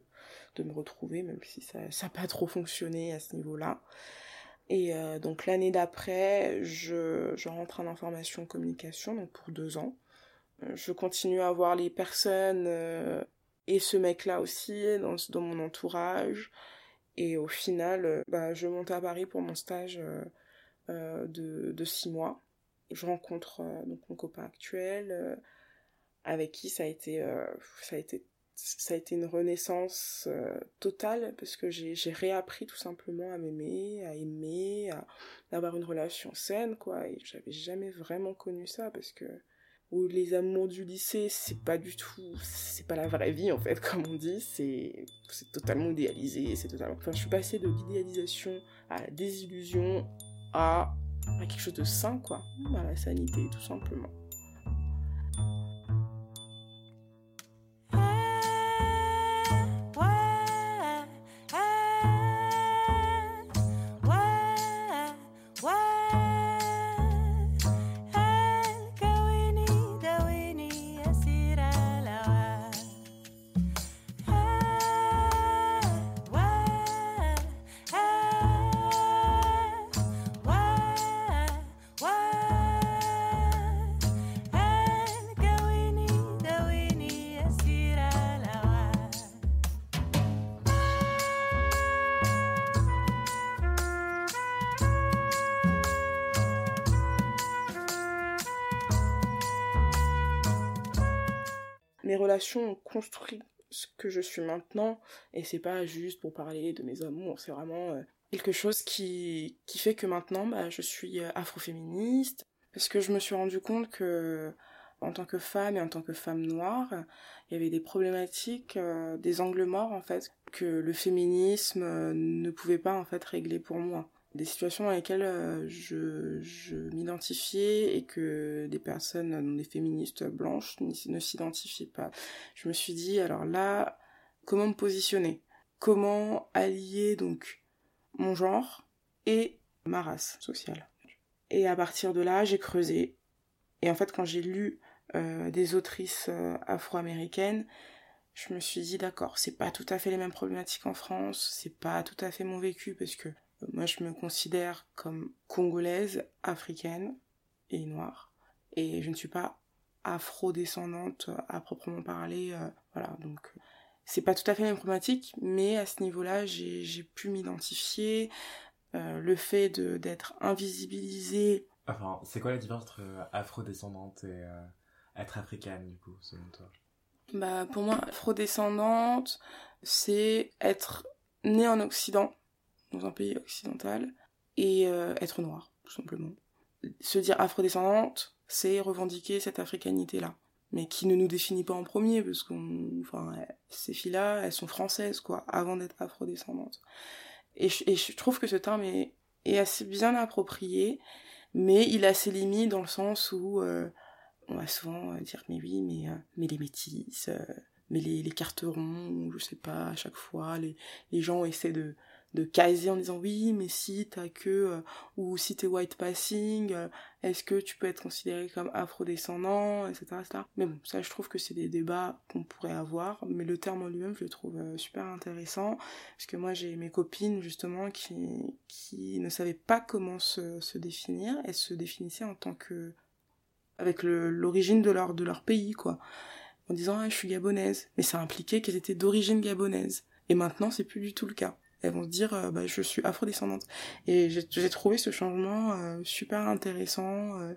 de me retrouver, même si ça n'a pas trop fonctionné à ce niveau-là. Et euh, donc l'année d'après, je, rentre en information communication, donc pour deux ans. Euh, Je continue à voir les personnes euh, et ce mec-là aussi dans, mon entourage. Et au final, bah, je monte à Paris pour mon stage de, de six mois. Je rencontre donc mon copain actuel, avec qui ça a été, ça a été, ça a été une renaissance euh, totale parce que j'ai, réappris tout simplement à m'aimer, à aimer, à avoir une relation saine, quoi. Et j'avais jamais vraiment connu ça parce que les amours du lycée, c'est pas du tout, c'est pas la vraie vie en fait, comme on dit, c'est, totalement idéalisé, c'est totalement. Enfin, je suis passée de l'idéalisation à la désillusion à, à quelque chose de sain, quoi, à la sanité, tout simplement. Ont construit ce que je suis maintenant, et c'est pas juste pour parler de mes amours, c'est vraiment euh, quelque chose qui, qui fait que maintenant, bah, je suis euh, afroféministe, parce que je me suis rendu compte que en tant que femme et en tant que femme noire, il y avait des problématiques, euh, des angles morts en fait, que le féminisme ne pouvait pas en fait régler pour moi. Des situations dans lesquelles euh, je, m'identifiais et que des personnes, des féministes blanches, ne s'identifiaient pas. Je me suis dit, alors là, comment me positionner? Comment allier donc mon genre et ma race sociale? Et à partir de là, j'ai creusé. Et en fait, quand j'ai lu euh, des autrices euh, afro-américaines, je me suis dit d'accord, c'est pas tout à fait les mêmes problématiques en France, c'est pas tout à fait mon vécu parce que euh, moi je me considère comme congolaise, africaine et noire. Et je ne suis pas afro-descendante à proprement parler, voilà. Donc c'est pas tout à fait les mêmes problématiques, mais à ce niveau-là j'ai pu m'identifier, le fait d'être invisibilisée. Enfin, c'est quoi la différence entre afro-descendante et être africaine, du coup, selon toi? Bah, pour moi, afrodescendante, c'est être né en Occident, dans un pays occidental, et euh, être noire, tout simplement. Se dire afrodescendante, c'est revendiquer cette africanité-là, mais qui ne nous définit pas en premier, parce qu'on, enfin, ces filles-là, elles sont françaises, quoi, avant d'être afrodescendantes. Et je, et je trouve que ce terme est, assez bien approprié, mais il a ses limites dans le sens où euh, on va souvent euh, dire mais oui, mais, mais les métis, mais les, les carterons, je sais pas, à chaque fois, les, les gens essaient de, de caser en disant oui, mais si t'as que, ou si t'es white passing, est-ce que tu peux être considéré comme afrodescendant, etc., etc. Mais bon, ça je trouve que c'est des débats qu'on pourrait avoir, mais le terme en lui-même je le trouve super intéressant, parce que moi j'ai mes copines justement qui, qui ne savaient pas comment se, se définir, elles se définissaient en tant que avec l'origine de leur, de leur pays, quoi. En disant, ah, je suis gabonaise. Mais ça impliquait qu'elles étaient d'origine gabonaise. Et maintenant, c'est plus du tout le cas. Elles vont se dire, euh, bah, je suis afrodescendante. Et j'ai trouvé ce changement euh, super intéressant. Euh.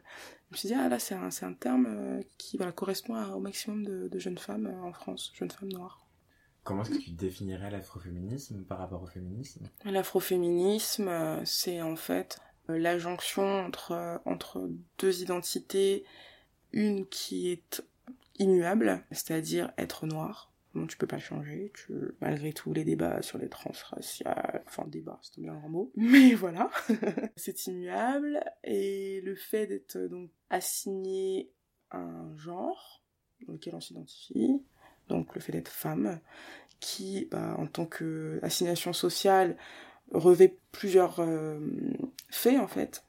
je me suis dit, ah là, c'est un, un terme qui voilà, correspond au maximum de, de jeunes femmes en France, jeunes femmes noires. Comment est-ce que tu définirais l'afroféminisme par rapport au féminisme? L'afroféminisme, c'est en fait la jonction entre, entre deux identités, une qui est immuable, c'est-à-dire être noir. Bon, tu peux pas changer, malgré tous les débats sur les transraciales, enfin débat, c'est bien un mot, mais voilà, c'est immuable, et le fait d'être donc assigné un genre dans lequel on s'identifie, donc le fait d'être femme, qui, bah, en tant que assignation sociale, revêt plusieurs euh, faits en fait.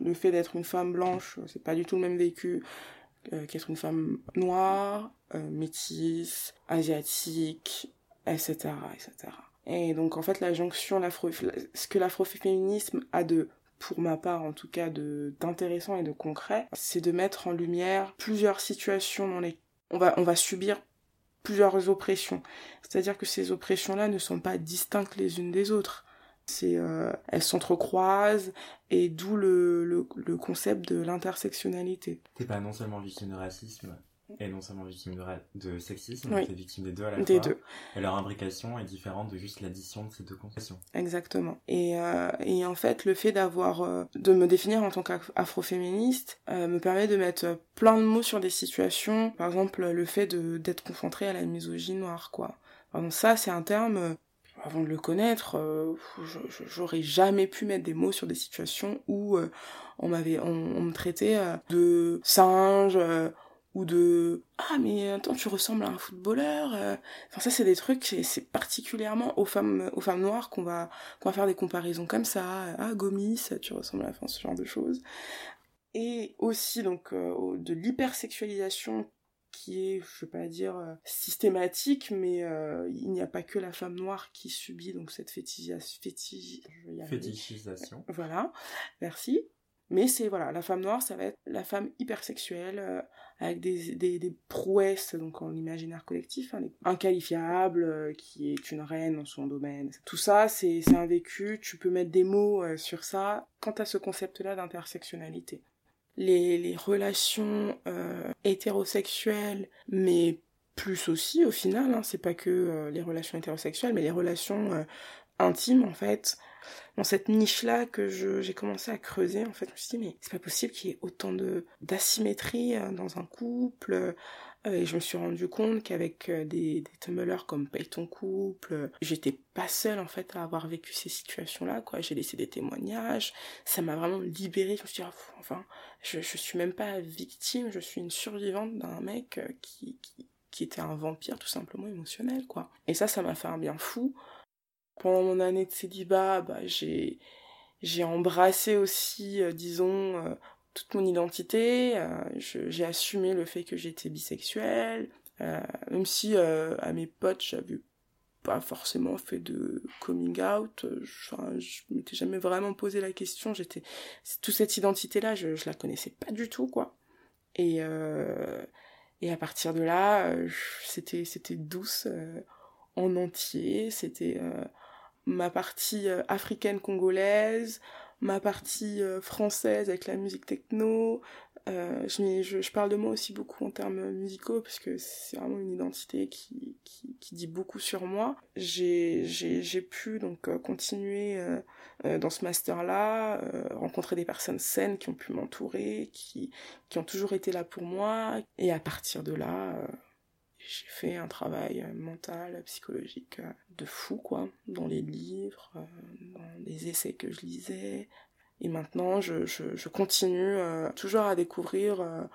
Le fait d'être une femme blanche, c'est pas du tout le même vécu euh, qu'être une femme noire, euh, métisse, asiatique, etc., etc. Et donc en fait la jonction, ce que l'afroféminisme a de pour ma part en tout cas de d'intéressant et de concret, c'est de mettre en lumière plusieurs situations dans les on va on va subir plusieurs oppressions. C'est-à-dire que ces oppressions-là ne sont pas distinctes les unes des autres. C'est, euh, elles s'entrecroisent et d'où le, le, le, concept de l'intersectionnalité. T'es pas non seulement victime de racisme et non seulement victime de, de sexisme, oui. t'es victime des deux à la des fois. Deux. Et leur imbrication est différente de juste l'addition de ces deux conceptions. Exactement. Et, euh, et en fait, le fait d'avoir, euh, de me définir en tant qu'afroféministe euh, me permet de mettre plein de mots sur des situations. Par exemple, le fait de d'être confronté à la misogynie noire, quoi. Donc ça, c'est un terme avant de le connaître, euh, j'aurais jamais pu mettre des mots sur des situations où euh, on m'avait, on, me traitait euh, de singe ou de ah mais attends tu ressembles à un footballeur. Enfin ça c'est des trucs, c'est particulièrement aux femmes, aux femmes noires qu'on va, qu'on va faire des comparaisons comme ça. Ah Gomis, tu ressembles à enfin, ce genre de choses. Et aussi donc de l'hypersexualisation qui est, je vais pas dire euh, systématique, mais euh, il n'y a pas que la femme noire qui subit donc cette fétichisation. fétichisation. Voilà, merci. Mais c'est voilà, la femme noire, ça va être la femme hypersexuelle euh, avec des, des, des, prouesses donc en imaginaire collectif, hein, inqualifiable, euh, qui est une reine dans son domaine. Tout ça, c'est un vécu. Tu peux mettre des mots sur ça. Quant à ce concept-là d'intersectionnalité les, relations euh, hétérosexuelles, mais plus aussi au final, hein, c'est pas que euh, les relations hétérosexuelles, mais les relations euh, intimes en fait. Dans cette niche-là que j'ai commencé à creuser, en fait, je me suis dit, mais c'est pas possible qu'il y ait autant de d'asymétrie dans un couple. Et je me suis rendu compte qu'avec des, des tumblers comme Paye ton couple, j'étais pas seule en fait à avoir vécu ces situations-là, quoi. J'ai laissé des témoignages, ça m'a vraiment libérée. Je me suis dit, ah, enfin, je, je suis même pas victime, je suis une survivante d'un mec qui, qui qui était un vampire tout simplement émotionnel, quoi. Et ça, ça m'a fait un bien fou. Pendant mon année de célibat, bah, j'ai, j'ai embrassé aussi, euh, disons, euh, toute mon identité. Euh, j'ai assumé le fait que j'étais bisexuelle, même si à mes potes, j'avais pas forcément fait de coming out. Je, je m'étais jamais vraiment posé la question. J'étais toute cette identité là, je, je la connaissais pas du tout quoi. Et et à partir de là, euh, c'était c'était douce euh, en entier. C'était euh, ma partie africaine congolaise, ma partie française avec la musique techno. Je, je, je, parle de moi aussi beaucoup en termes musicaux parce que c'est vraiment une identité qui, qui, qui, dit beaucoup sur moi. J'ai pu donc continuer euh, dans ce master-là, euh, rencontrer des personnes saines qui ont pu m'entourer, qui, qui ont toujours été là pour moi. Et à partir de là, euh, j'ai fait un travail mental, psychologique de fou, quoi, dans les livres, dans les essais que je lisais. Et maintenant, je, je, continue toujours à découvrir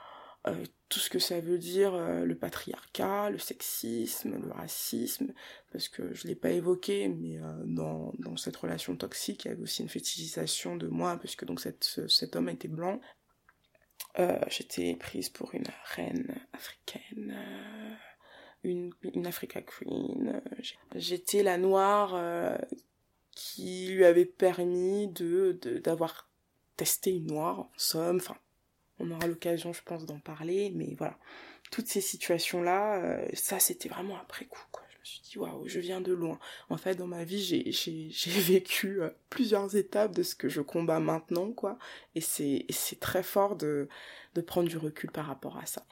euh, tout ce que ça veut dire euh, le patriarcat, le sexisme, le racisme, parce que je l'ai pas évoqué, mais euh, dans, dans cette relation toxique, il y avait aussi une fétichisation de moi, puisque donc cette, cet homme était blanc. J'étais prise pour une reine africaine, une, une Africa Queen. J'étais la noire qui lui avait permis de d'avoir testé une noire, en somme, enfin on aura l'occasion, je pense, d'en parler, mais voilà. Toutes ces situations-là, euh, ça, c'était vraiment après coup, quoi. Je me suis dit, waouh, je viens de loin. En fait, dans ma vie, j'ai, vécu euh, plusieurs étapes de ce que je combats maintenant, quoi. Et c'est, c'est très fort de, de prendre du recul par rapport à ça.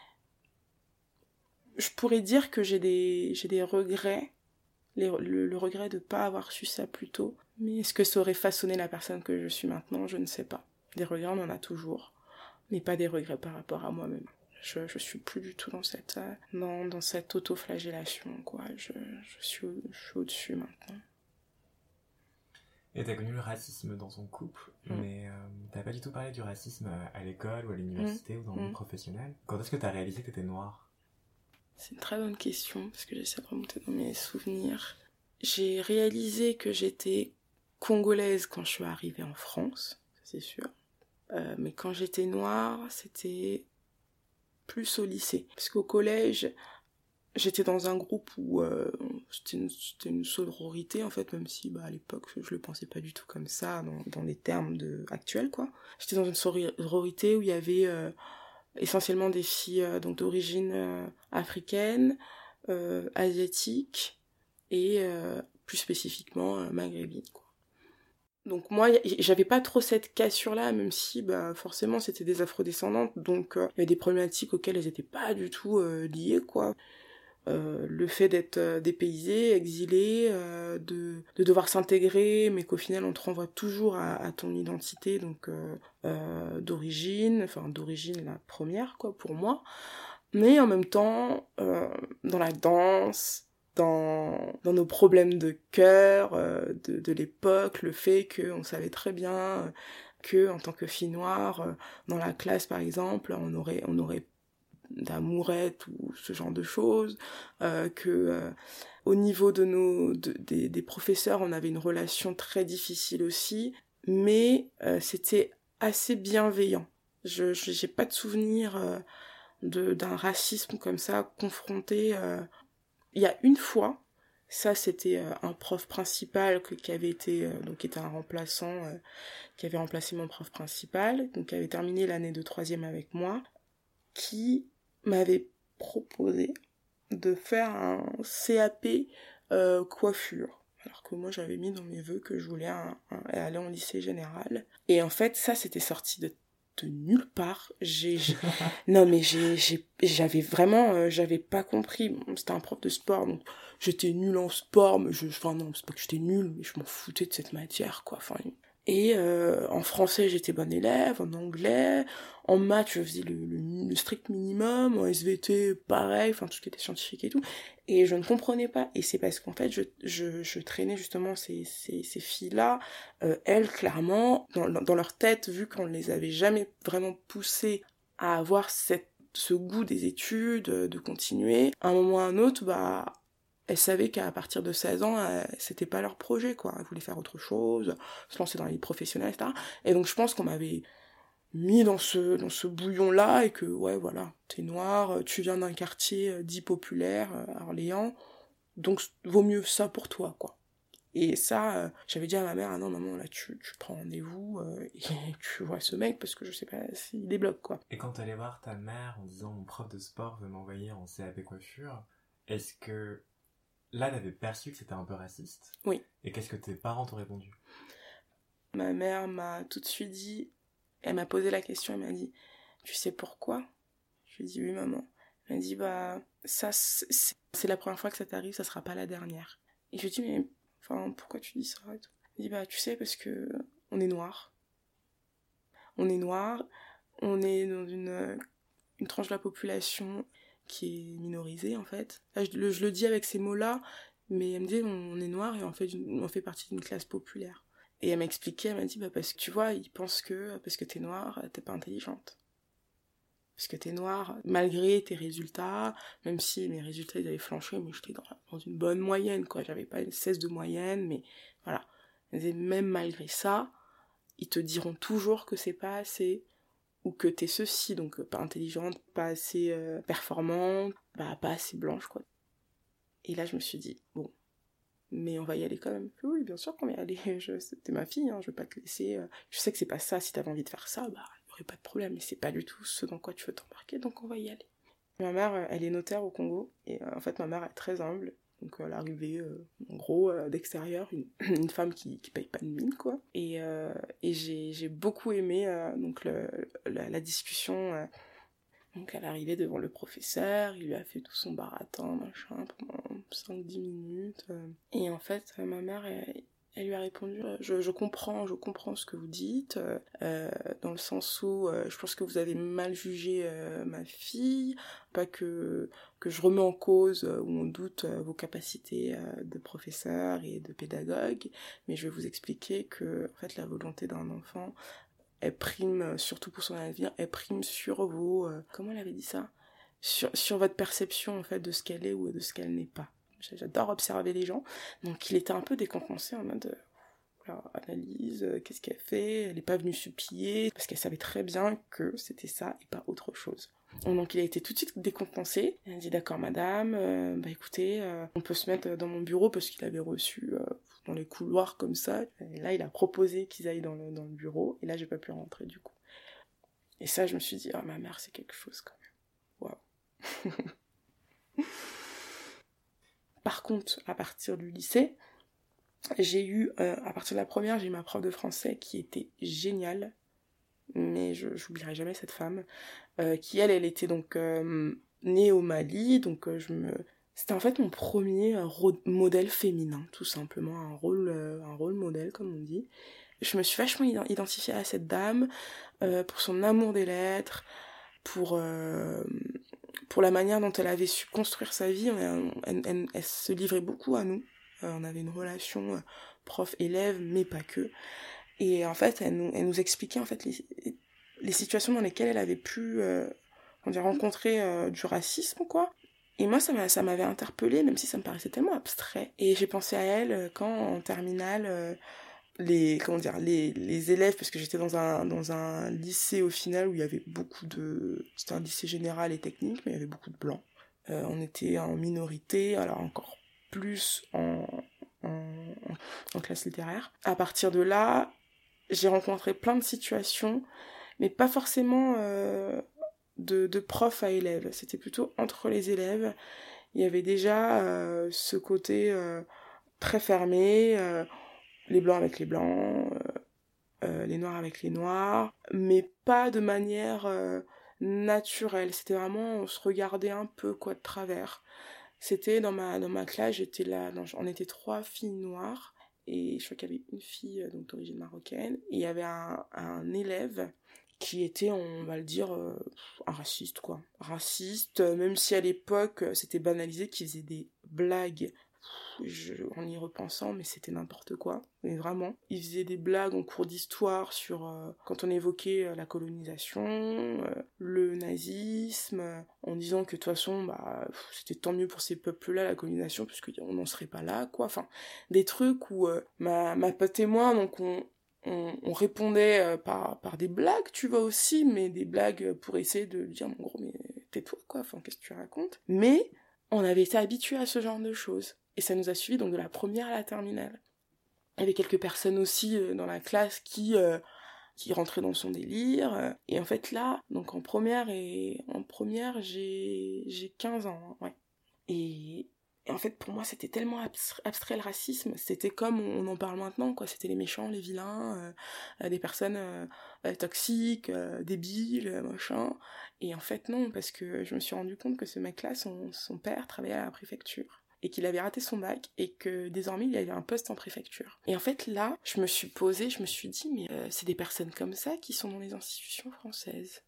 Je pourrais dire que j'ai des, j'ai des regrets, le, le, regret de ne pas avoir su ça plus tôt. Mais est-ce que ça aurait façonné la personne que je suis maintenant? Je ne sais pas. Des regrets, on en a toujours mais pas des regrets par rapport à moi-même. Je, je suis plus du tout dans cette, dans, dans cette auto-flagellation, quoi. Je, je suis, je suis au-dessus maintenant. Et t'as connu le racisme dans ton couple, mm. mais euh, t'as pas du tout parlé du racisme à l'école ou à l'université mm. ou dans le monde mm. professionnel. Quand est-ce que t'as réalisé que t'étais noire? C'est une très bonne question, parce que j'essaie de remonter dans mes souvenirs. J'ai réalisé que j'étais congolaise quand je suis arrivée en France, c'est sûr. Euh, mais quand j'étais noire, c'était plus au lycée. Parce qu'au collège, j'étais dans un groupe où euh, c'était une, sororité en fait, même si bah, à l'époque je le pensais pas du tout comme ça dans, dans les termes de, actuels quoi. J'étais dans une sororité où il y avait euh, essentiellement des filles donc d'origine africaine, asiatique et plus spécifiquement maghrébine quoi. Donc moi, j'avais pas trop cette cassure-là, même si bah forcément c'était des afrodescendantes, donc euh, il y avait des problématiques auxquelles elles étaient pas du tout euh, liées, quoi. Euh, le fait d'être euh, dépaysé, exilé, de, de devoir s'intégrer, mais qu'au final on te renvoie toujours à, ton identité, donc d'origine, enfin d'origine la première, quoi, pour moi. Mais en même temps, dans la danse, dans, dans nos problèmes de cœur euh, de, l'époque, le fait qu'on savait très bien euh, que en tant que fille noire, euh, dans la classe par exemple, on aurait, on aurait d'amourette ou ce genre de choses, euh, que au niveau de nos de, des, professeurs, on avait une relation très difficile aussi, mais c'était assez bienveillant. Je j'ai pas de souvenir de d'un racisme comme ça confronté il y a une fois, ça c'était euh, un prof principal qui avait été euh, donc qui était un remplaçant euh, qui avait remplacé mon prof principal donc qui avait terminé l'année de troisième avec moi qui m'avait proposé de faire un CAP coiffure alors que moi j'avais mis dans mes vœux que je voulais aller en lycée général et en fait ça c'était sorti de de nulle part. J'ai, non mais j'avais vraiment, euh, j'avais pas compris. Bon, C'était un prof de sport, donc j'étais nulle en sport, mais je, enfin non, c'est pas que j'étais nulle, mais je m'en foutais de cette matière, quoi. Enfin, et euh, en français, j'étais bonne élève, en anglais, en maths, je faisais le, strict minimum, en SVT, pareil, enfin tout ce qui était scientifique et tout. Et je ne comprenais pas. Et c'est parce qu'en fait, je, je, je traînais justement ces, ces, ces filles-là, euh, elles, clairement, dans, dans leur tête, vu qu'on ne les avait jamais vraiment poussées à avoir cette, ce goût des études, de continuer, à un moment ou à un autre, bah, elles savaient qu'à partir de 16 ans, euh, c'était pas leur projet, quoi. Elles voulaient faire autre chose, se lancer dans la vie professionnelle, etc. Et donc, je pense qu'on m'avait mis dans ce, bouillon-là et que, ouais, voilà, t'es noir, euh, tu viens d'un quartier euh, dit populaire, euh, à Orléans, donc vaut mieux ça pour toi, quoi. Et ça, euh, j'avais dit à ma mère, ah non, maman, là, tu, prends rendez-vous euh, et tu vois ce mec parce que je sais pas s'il débloque, quoi. Et quand t'allais voir ta mère en disant mon prof de sport veut m'envoyer en CAP coiffure, est-ce que là t'avais perçu que c'était un peu raciste Oui. Et qu'est-ce que tes parents t'ont répondu? Ma mère m'a tout de suite dit, elle m'a posé la question, elle m'a dit, tu sais pourquoi? Je lui ai dit oui maman. Elle m'a dit bah ça c'est la première fois que ça t'arrive, ça sera pas la dernière. Et je lui ai dit mais enfin pourquoi tu dis ça. Elle dit bah tu sais parce que on est noir. On est noir, on est dans une une tranche de la population qui est minorisée en fait. Je, le, dis avec ces mots-là, mais elle me dit on est noir et en fait on fait partie d'une classe populaire. Et elle m'a expliqué, elle m'a dit, bah parce que tu vois, ils pensent que parce que t'es noire, t'es pas intelligente. Parce que t'es noire, malgré tes résultats, même si mes résultats ils avaient flanché, mais j'étais dans, une bonne moyenne, quoi. J'avais pas une 16 de moyenne, mais voilà. Elle disait, même malgré ça, ils te diront toujours que c'est pas assez, ou que t'es ceci, donc euh, pas intelligente, pas assez euh, performante, bah pas assez blanche, quoi. Et là, je me suis dit, bon, mais on va y aller quand même. Oui, bien sûr qu'on va y aller. T'es ma fille, hein, je vais pas te laisser. euh, Je sais que c'est pas ça. Si t'avais envie de faire ça, bah, il y aurait pas de problème. Mais c'est pas du tout ce dans quoi tu veux t'embarquer, donc on va y aller. Ma mère, elle est notaire au Congo, et en fait, ma mère est très humble. Donc, euh, elle est arrivée, euh, en gros, euh, d'extérieur, une, une femme qui, qui paye pas de mine, quoi. Et, euh, et j'ai, j'ai beaucoup aimé euh, donc le, la, discussion. euh, donc, elle est arrivée devant le professeur, il lui a fait tout son baratin, machin, pendant 5-10 minutes. euh. Et en fait, euh, ma mère, elle lui a répondu euh, je, comprends, je comprends ce que vous dites, euh, euh, dans le sens où je pense que vous avez mal jugé ma fille, pas que, que je remets en cause ou on doute vos capacités de professeur et de pédagogue, mais je vais vous expliquer que en fait la volonté d'un enfant elle prime, surtout pour son avenir, elle prime sur vos... comment elle avait dit ça? Sur votre perception, en fait, de ce qu'elle est ou de ce qu'elle n'est pas. J'adore observer les gens. Donc, il était un peu décompensé en mode... euh, analyse, euh, qu'est-ce qu'elle fait? Elle n'est pas venue supplier, parce qu'elle savait très bien que c'était ça et pas autre chose. Donc il a été tout de suite décompensé. Il a dit d'accord madame, euh, bah écoutez, on peut se mettre dans mon bureau parce qu'il avait reçu dans les couloirs comme ça. Et là il a proposé qu'ils aillent dans le, dans le bureau et là j'ai pas pu rentrer du coup. Et ça je me suis dit, ah ma mère c'est quelque chose quand même. Waouh. Par contre, à partir du lycée, j'ai eu, euh, à partir de la première, j'ai eu ma prof de français qui était géniale, mais je j'oublierai jamais cette femme, euh, qui elle, elle était donc euh, née au Mali, donc je me... C'était en fait mon premier modèle féminin, tout simplement, un rôle, un rôle modèle, comme on dit. Je me suis vachement ident- identifiée à cette dame, pour son amour des lettres, pour, pour la manière dont elle avait su construire sa vie. Elle, se livrait beaucoup à nous. Euh, on avait une relation euh, prof-élève, mais pas que. Et en fait, elle nous, expliquait en fait les, situations dans lesquelles elle avait pu euh, comment dire, rencontrer du racisme, quoi. Et moi, ça m'a- ça m'avait interpellée, même si ça me paraissait tellement abstrait. Et j'ai pensé à elle quand, en terminale, les, comment dire, les, les élèves, parce que j'étais dans un, dans un lycée au final où il y avait beaucoup de... C'était un lycée général et technique, mais il y avait beaucoup de blancs. Euh, on était en minorité, alors encore plus en, en, en classe littéraire. À partir de là, j'ai rencontré plein de situations, mais pas forcément euh, de, de prof à élève. C'était plutôt entre les élèves. Il y avait déjà euh, ce côté euh, très fermé, euh, les blancs avec les blancs, euh, euh, les noirs avec les noirs, mais pas de manière euh, naturelle. C'était vraiment, on se regardait un peu quoi de travers. C'était dans ma dans ma classe, j'étais là, dans- on était trois filles noires et je crois qu'il y avait une fille donc d'origine marocaine et il y avait un, élève qui était, on va le dire, un raciste quoi, raciste. Même si à l'époque c'était banalisé, qu'il faisait des blagues. En y repensant, mais c'était n'importe quoi. Mais vraiment, il faisait des blagues en cours d'histoire sur euh, quand on évoquait euh, la colonisation, euh, le nazisme, en disant que de toute façon, bah, c'était tant mieux pour ces peuples-là la colonisation, puisqu'on n'en serait pas là, quoi. Enfin, des trucs où ma, ma pote et moi, donc on, on, on répondait par, par des blagues, tu vois aussi, mais des blagues pour essayer de dire, mon gros, mais tais-toi, quoi, enfin, qu'est-ce que tu racontes? Mais on avait été habitués à ce genre de choses. Et ça nous a suivi donc de la première à la terminale. Il y avait quelques personnes aussi euh, dans la classe qui, euh, qui rentraient dans son délire. euh, et en fait là, donc en première et en première, j'ai j'ai 15 ans, hein, ouais. Et, et en fait pour moi c'était tellement abstrait, le racisme, c'était comme on en parle maintenant quoi, c'était les méchants, les vilains, des personnes toxiques, débiles, machin. Et en fait non, parce que je me suis rendu compte que ce mec-là, son, son père travaillait à la préfecture et qu'il avait raté son bac et que désormais il avait un poste en préfecture. Et en fait là, je me suis posée, je me suis dit mais euh, c'est des personnes comme ça qui sont dans les institutions françaises.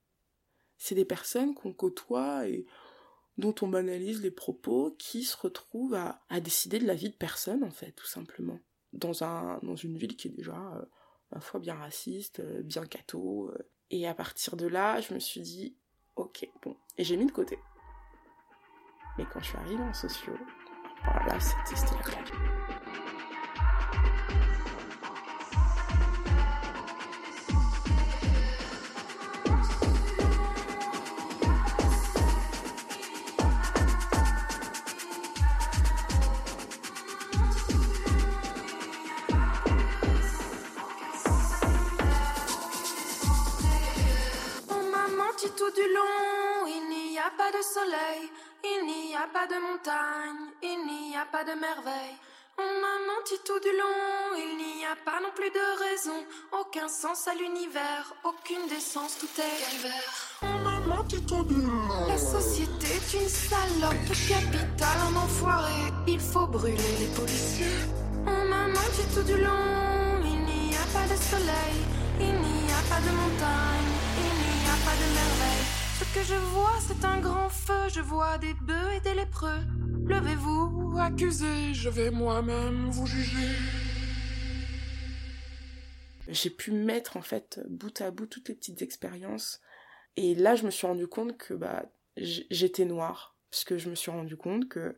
C'est des personnes qu'on côtoie et dont on banalise les propos qui se retrouvent à, décider de la vie de personne en fait tout simplement dans un dans une ville qui est déjà euh, ma foi bien raciste, euh, bien catho euh. et à partir de là, je me suis dit OK, bon, et j'ai mis de côté. Mais quand je suis arrivée en sociaux, voilà, c'était la tout du long, il n'y a pas de soleil, il n'y a pas de montagne, il n'y a pas de merveille. On m'a menti tout du long, il n'y a pas non plus de raison, aucun sens à l'univers, aucune décence, tout est calvaire. On m'a menti tout du long. La société est une salope, le capital un enfoiré, il faut brûler les policiers. On m'a menti tout du long, il n'y a pas de soleil, il n'y a pas de montagne, il n'y a pas de merveille. Ce que je vois, c'est un grand feu, je vois des bœufs et des lépreux. Levez-vous, accusez, je vais moi-même vous juger. j'ai pu mettre en fait bout à bout toutes les petites expériences. Et là je me suis rendu compte que bah j'étais noire. Parce que je me suis rendu compte que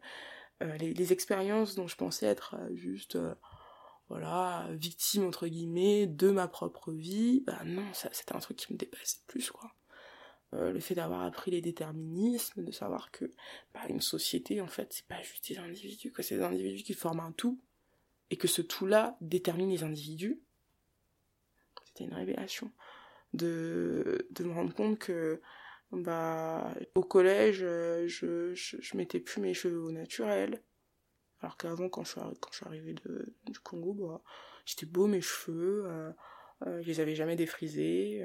euh, les, les expériences dont je pensais être euh, juste euh, voilà victime entre guillemets de ma propre vie bah non ça c'était un truc qui me dépassait plus quoi Euh, le fait d'avoir appris les déterminismes de savoir que bah, une société en fait c'est pas juste des individus que c'est des individus qui forment un tout et que ce tout là détermine les individus. C'était une révélation. De, de me rendre compte que bah au collège euh, je, je, mettais plus mes cheveux au naturel. Alors qu'avant quand je suis arrivée du Congo bah j'étais beau mes cheveux euh, je les avais jamais défrisés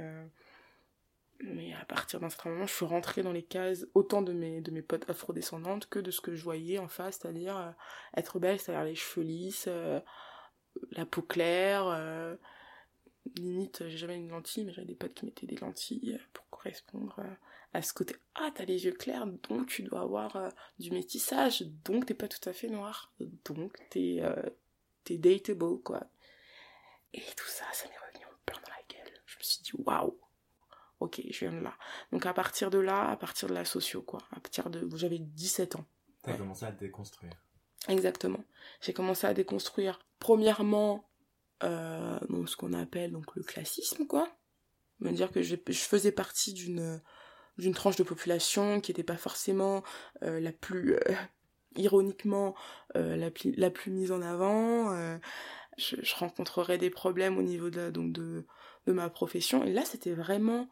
mais à partir d'un certain moment je suis rentrée dans les cases autant de mes de mes potes afrodescendantes que de ce que je voyais en face c'est-à-dire euh, être belle c'est-à-dire les cheveux lisses euh, la peau claire euh, limite j'ai jamais une lentille mais j'avais des potes qui mettaient des lentilles pour correspondre euh, à ce côté ah t'as les yeux clairs donc tu dois avoir euh, du métissage donc t'es pas tout à fait noir donc t'es euh, t'es dateable quoi et tout ça ça m'est revenu en plein dans la gueule. Je me suis dit waouh ok je viens de là donc à partir de là à partir de la socio quoi à partir de j'avais 17 ans T'as Ouais. commencé à déconstruire. Exactement. J'ai commencé à déconstruire, premièrement, euh, donc ce qu'on appelle donc le classisme, quoi. Me dire que je, je faisais partie d'une d'une tranche de population qui n'était pas forcément euh, la plus euh, ironiquement euh, la, plus, la plus mise en avant. euh, je, je rencontrerais des problèmes au niveau de, donc de, de ma profession. Et là, c'était vraiment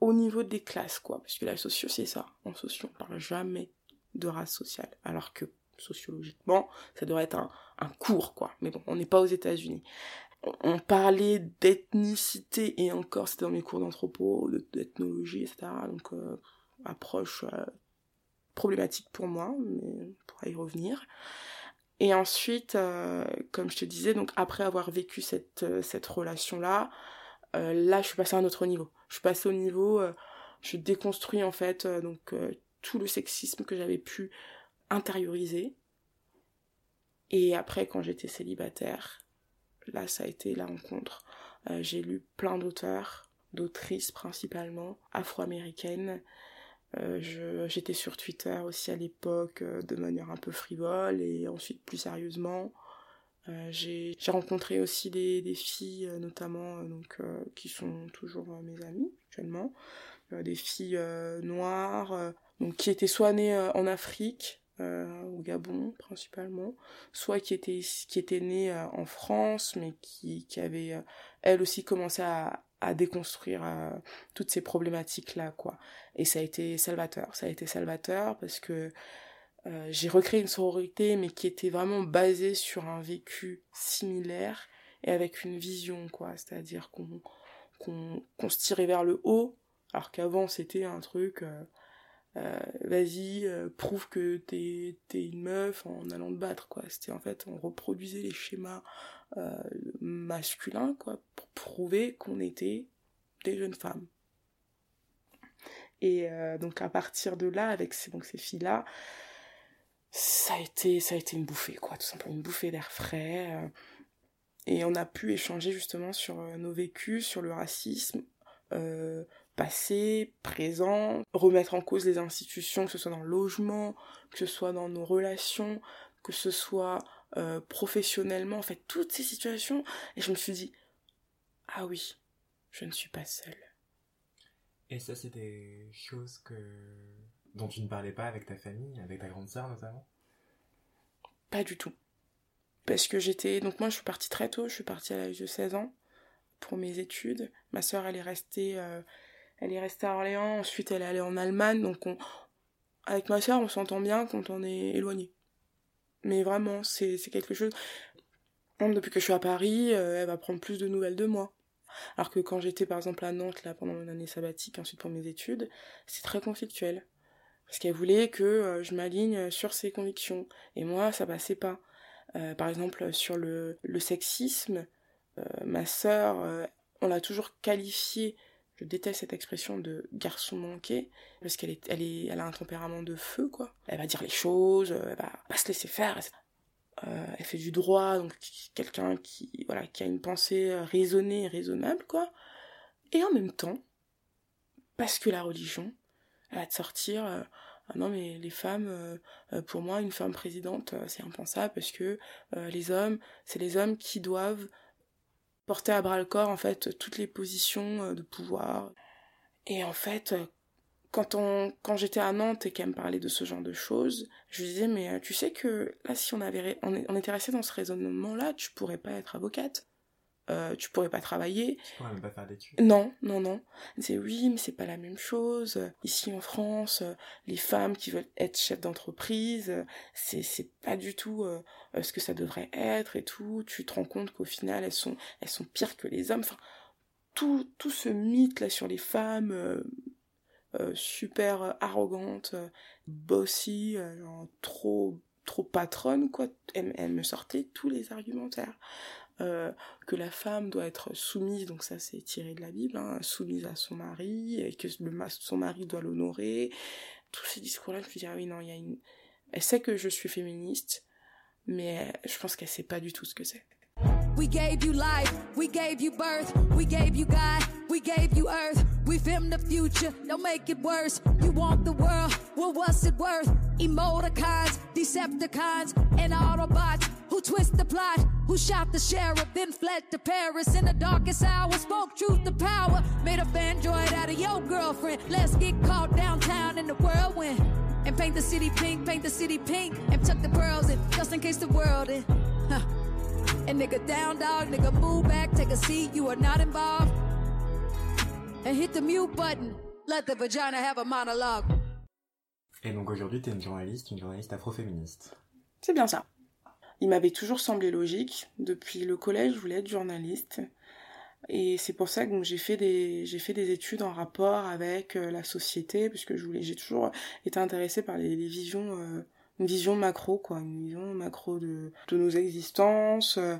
au niveau des classes, quoi. Parce que la socio, c'est ça. En socio, on parle jamais de race sociale. Alors que sociologiquement, ça devrait être un, un cours, quoi. Mais bon, on n'est pas aux États-Unis. on, on parlait d'ethnicité et encore c'était dans mes cours d'anthropo, de- d'ethnologie, etc. Donc euh, approche euh, problématique pour moi, mais on pourra y revenir. Et ensuite, euh, comme je te disais, donc après avoir vécu cette, euh, relation-là, euh, là je suis passée à un autre niveau. Je suis passée au niveau, je déconstruis en fait donc tout le sexisme que j'avais pu intérioriser. Et après, quand j'étais célibataire, là ça a été la rencontre. J'ai lu plein d'auteurs, d'autrices principalement, afro-américaines. Euh, J'étais sur Twitter aussi à l'époque euh, de manière un peu frivole et ensuite plus sérieusement. Euh, J'ai rencontré aussi des, filles euh, notamment donc qui sont toujours mes amies actuellement, des filles noires donc qui étaient soit nées en Afrique au Gabon principalement, soit qui étaient qui étaient nées en France mais qui qui avaient elles aussi commencé à à déconstruire euh, toutes ces problématiques là quoi. Et ça a été salvateur. Ça a été salvateur parce que euh, j'ai recréé une sororité mais qui était vraiment basée sur un vécu similaire et avec une vision quoi. C'est-à-dire qu'on qu'on qu'on se tirait vers le haut alors qu'avant c'était un truc euh, vas-y prouve que t'es une meuf en allant te battre quoi. C'était en fait on reproduisait les schémas euh, masculins quoi pour prouver qu'on était des jeunes femmes. Et euh, donc à partir de là avec ces, donc ces filles là ça a été ça a été une bouffée quoi tout simplement une bouffée d'air frais euh, et on a pu échanger justement sur nos vécus sur le racisme passé, présent, remettre en cause les institutions, que ce soit dans le logement, que ce soit dans nos relations, que ce soit euh, professionnellement, en fait, toutes ces situations. Et je me suis dit, ah oui, je ne suis pas seule. Et ça, c'est des choses que dont tu ne parlais pas avec ta famille, avec ta grande sœur notamment? Pas du tout. Parce que j'étais... Donc moi, je suis partie très tôt, je suis partie à l'âge de 16 ans pour mes études. Ma sœur, elle est restée... euh, Elle est restée à Orléans, ensuite elle est allée en Allemagne, donc on... avec ma sœur on s'entend bien quand on est éloigné. Mais vraiment, c'est quelque chose... Depuis que je suis à Paris, euh, elle va prendre plus de nouvelles de moi. Alors que quand j'étais par exemple à Nantes, là, pendant mon année sabbatique, ensuite pour mes études, c'est très conflictuel. Parce qu'elle voulait que euh, je m'aligne sur ses convictions. Et moi, ça passait pas. Euh, par exemple, sur le, le sexisme, ma sœur, on l'a toujours qualifiée je déteste cette expression de garçon manqué parce qu'elle est, elle elle a un tempérament de feu quoi. Elle va dire les choses, elle va pas se laisser faire. Euh, elle fait du droit, donc quelqu'un qui, voilà, qui a une pensée euh, raisonnée et raisonnable quoi. Et en même temps, parce que la religion, elle va te sortir. euh, ah non mais les femmes, pour moi, une femme présidente, c'est impensable parce que les hommes, c'est les hommes qui doivent porter à bras le corps en fait toutes les positions euh, de pouvoir. Et en fait, euh, quand quand j'étais à Nantes et qu'elle me parlait de ce genre de choses, je lui disais mais euh, tu sais que là si on avait, on était resté dans ce raisonnement là, tu pourrais pas être avocate, euh, tu pourrais pas travailler. Tu pourrais même pas faire d'études. Non, non, non. Disait oui, mais c'est pas la même chose. Ici en France, euh, les femmes qui veulent être chefs d'entreprise, euh, c'est c'est pas du tout euh, ce que ça devrait être et tout. Tu te rends compte qu'au final elles sont elles sont pires que les hommes. Enfin, tout tout ce mythe là sur les femmes euh, super arrogantes, bossy, genre trop trop patronne quoi. Elle, elle me sortait tous les argumentaires. Euh, que la femme doit être soumise, donc ça c'est tiré de la Bible, hein, soumise à son mari, et que le, son mari doit l'honorer. Tous ces discours-là, je me dis, ah oui, non, il y a une... Elle sait que je suis féministe, mais je pense qu'elle sait pas du tout ce que c'est. We gave you life, we gave you birth, we gave you God, we gave you earth. We filmed the future, don't make it worse. You want the world, well, what's it worth? Emoticons, Decepticons, and Autobots who twist the plot, who shot the sheriff, then fled to Paris in the darkest hour. Spoke truth to power, made a android out of your girlfriend. Let's get caught downtown in the whirlwind. And paint the city pink, paint the city pink, and tuck the pearls in, just in case the world in. Huh. And nigga down dog, nigga move back, take a seat, you are not involved. And hit the mute button, let the vagina have a monologue. Et donc aujourd'hui, t'es une journaliste, une journaliste afroféministe. C'est bien ça. Il m'avait toujours semblé logique. Depuis le collège, je voulais être journaliste. Et c'est pour ça que j'ai fait des études en rapport avec euh, la société puisque j'ai toujours été intéressée par les, visions euh, une vision macro quoi une vision macro de de nos existences euh,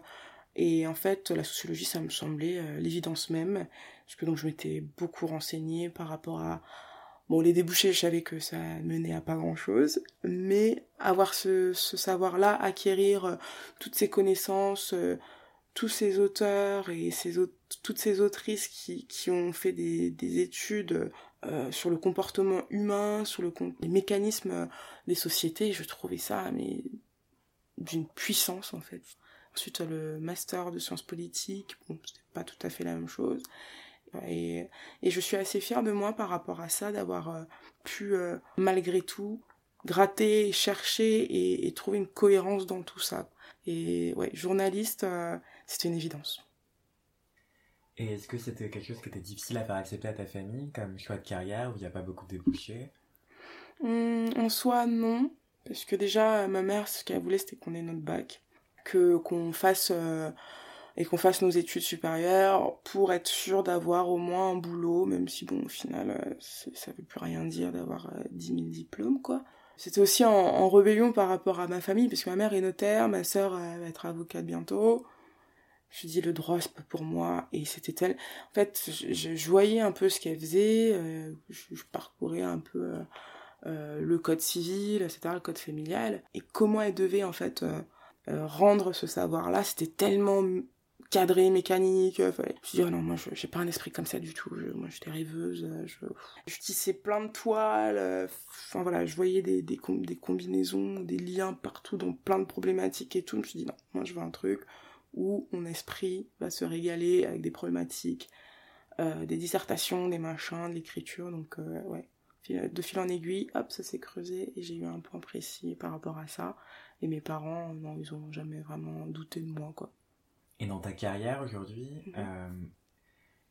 et en fait la sociologie ça me semblait l'évidence même parce que donc je m'étais beaucoup renseignée par rapport à bon les débouchés je savais que ça menait à pas grand chose mais avoir ce ce savoir là acquérir toutes ces connaissances tous ces auteurs et toutes ces autrices qui, qui ont fait des, des études euh, sur le comportement humain, sur le, les mécanismes des sociétés, je trouvais ça d'une puissance en fait. Ensuite le master de sciences politiques, bon c'était pas tout à fait la même chose. Et, et je suis assez fière de moi par rapport à ça, d'avoir euh, pu euh, malgré tout gratter, chercher et, et, trouver une cohérence dans tout ça. Et ouais, journaliste, euh, c'était une évidence. Et est-ce que c'était quelque chose qui était difficile à faire accepter à ta famille, comme choix de carrière, où il n'y a pas beaucoup de débouchés? Mmh, En soi, non. Parce que déjà, ma mère, ce qu'elle voulait, c'était qu'on ait notre bac. Que, qu'on fasse, euh, et qu'on fasse nos études supérieures pour être sûr d'avoir au moins un boulot, même si, bon, au final, euh, ça veut plus rien dire d'avoir euh, 10 000 diplômes, quoi. C'était aussi en, en, rébellion par rapport à ma famille, parce que ma mère est notaire, ma sœur va être avocate bientôt. Je dis le droit c'est pas pour moi et c'était tel. En fait je, voyais un peu ce qu'elle faisait euh, je, parcourais un peu euh, euh, le code civil etc le code familial. Et comment elle devait en fait euh, euh, rendre ce savoir là c'était tellement cadré mécanique je me suis dit non moi j'ai pas un esprit comme ça du tout je, moi j'étais rêveuse je, je tissais plein de toiles enfin voilà je voyais des, des, des combinaisons des liens partout dans plein de problématiques et tout je me suis dit non moi je veux un truc où mon esprit va se régaler avec des problématiques, euh, des dissertations, des machins, de l'écriture. Donc euh, ouais, de fil en aiguille, hop, ça s'est creusé et j'ai eu un point précis par rapport à ça. Et mes parents, non, ils ont jamais vraiment douté de moi, quoi. Et dans ta carrière aujourd'hui, -hmm. euh,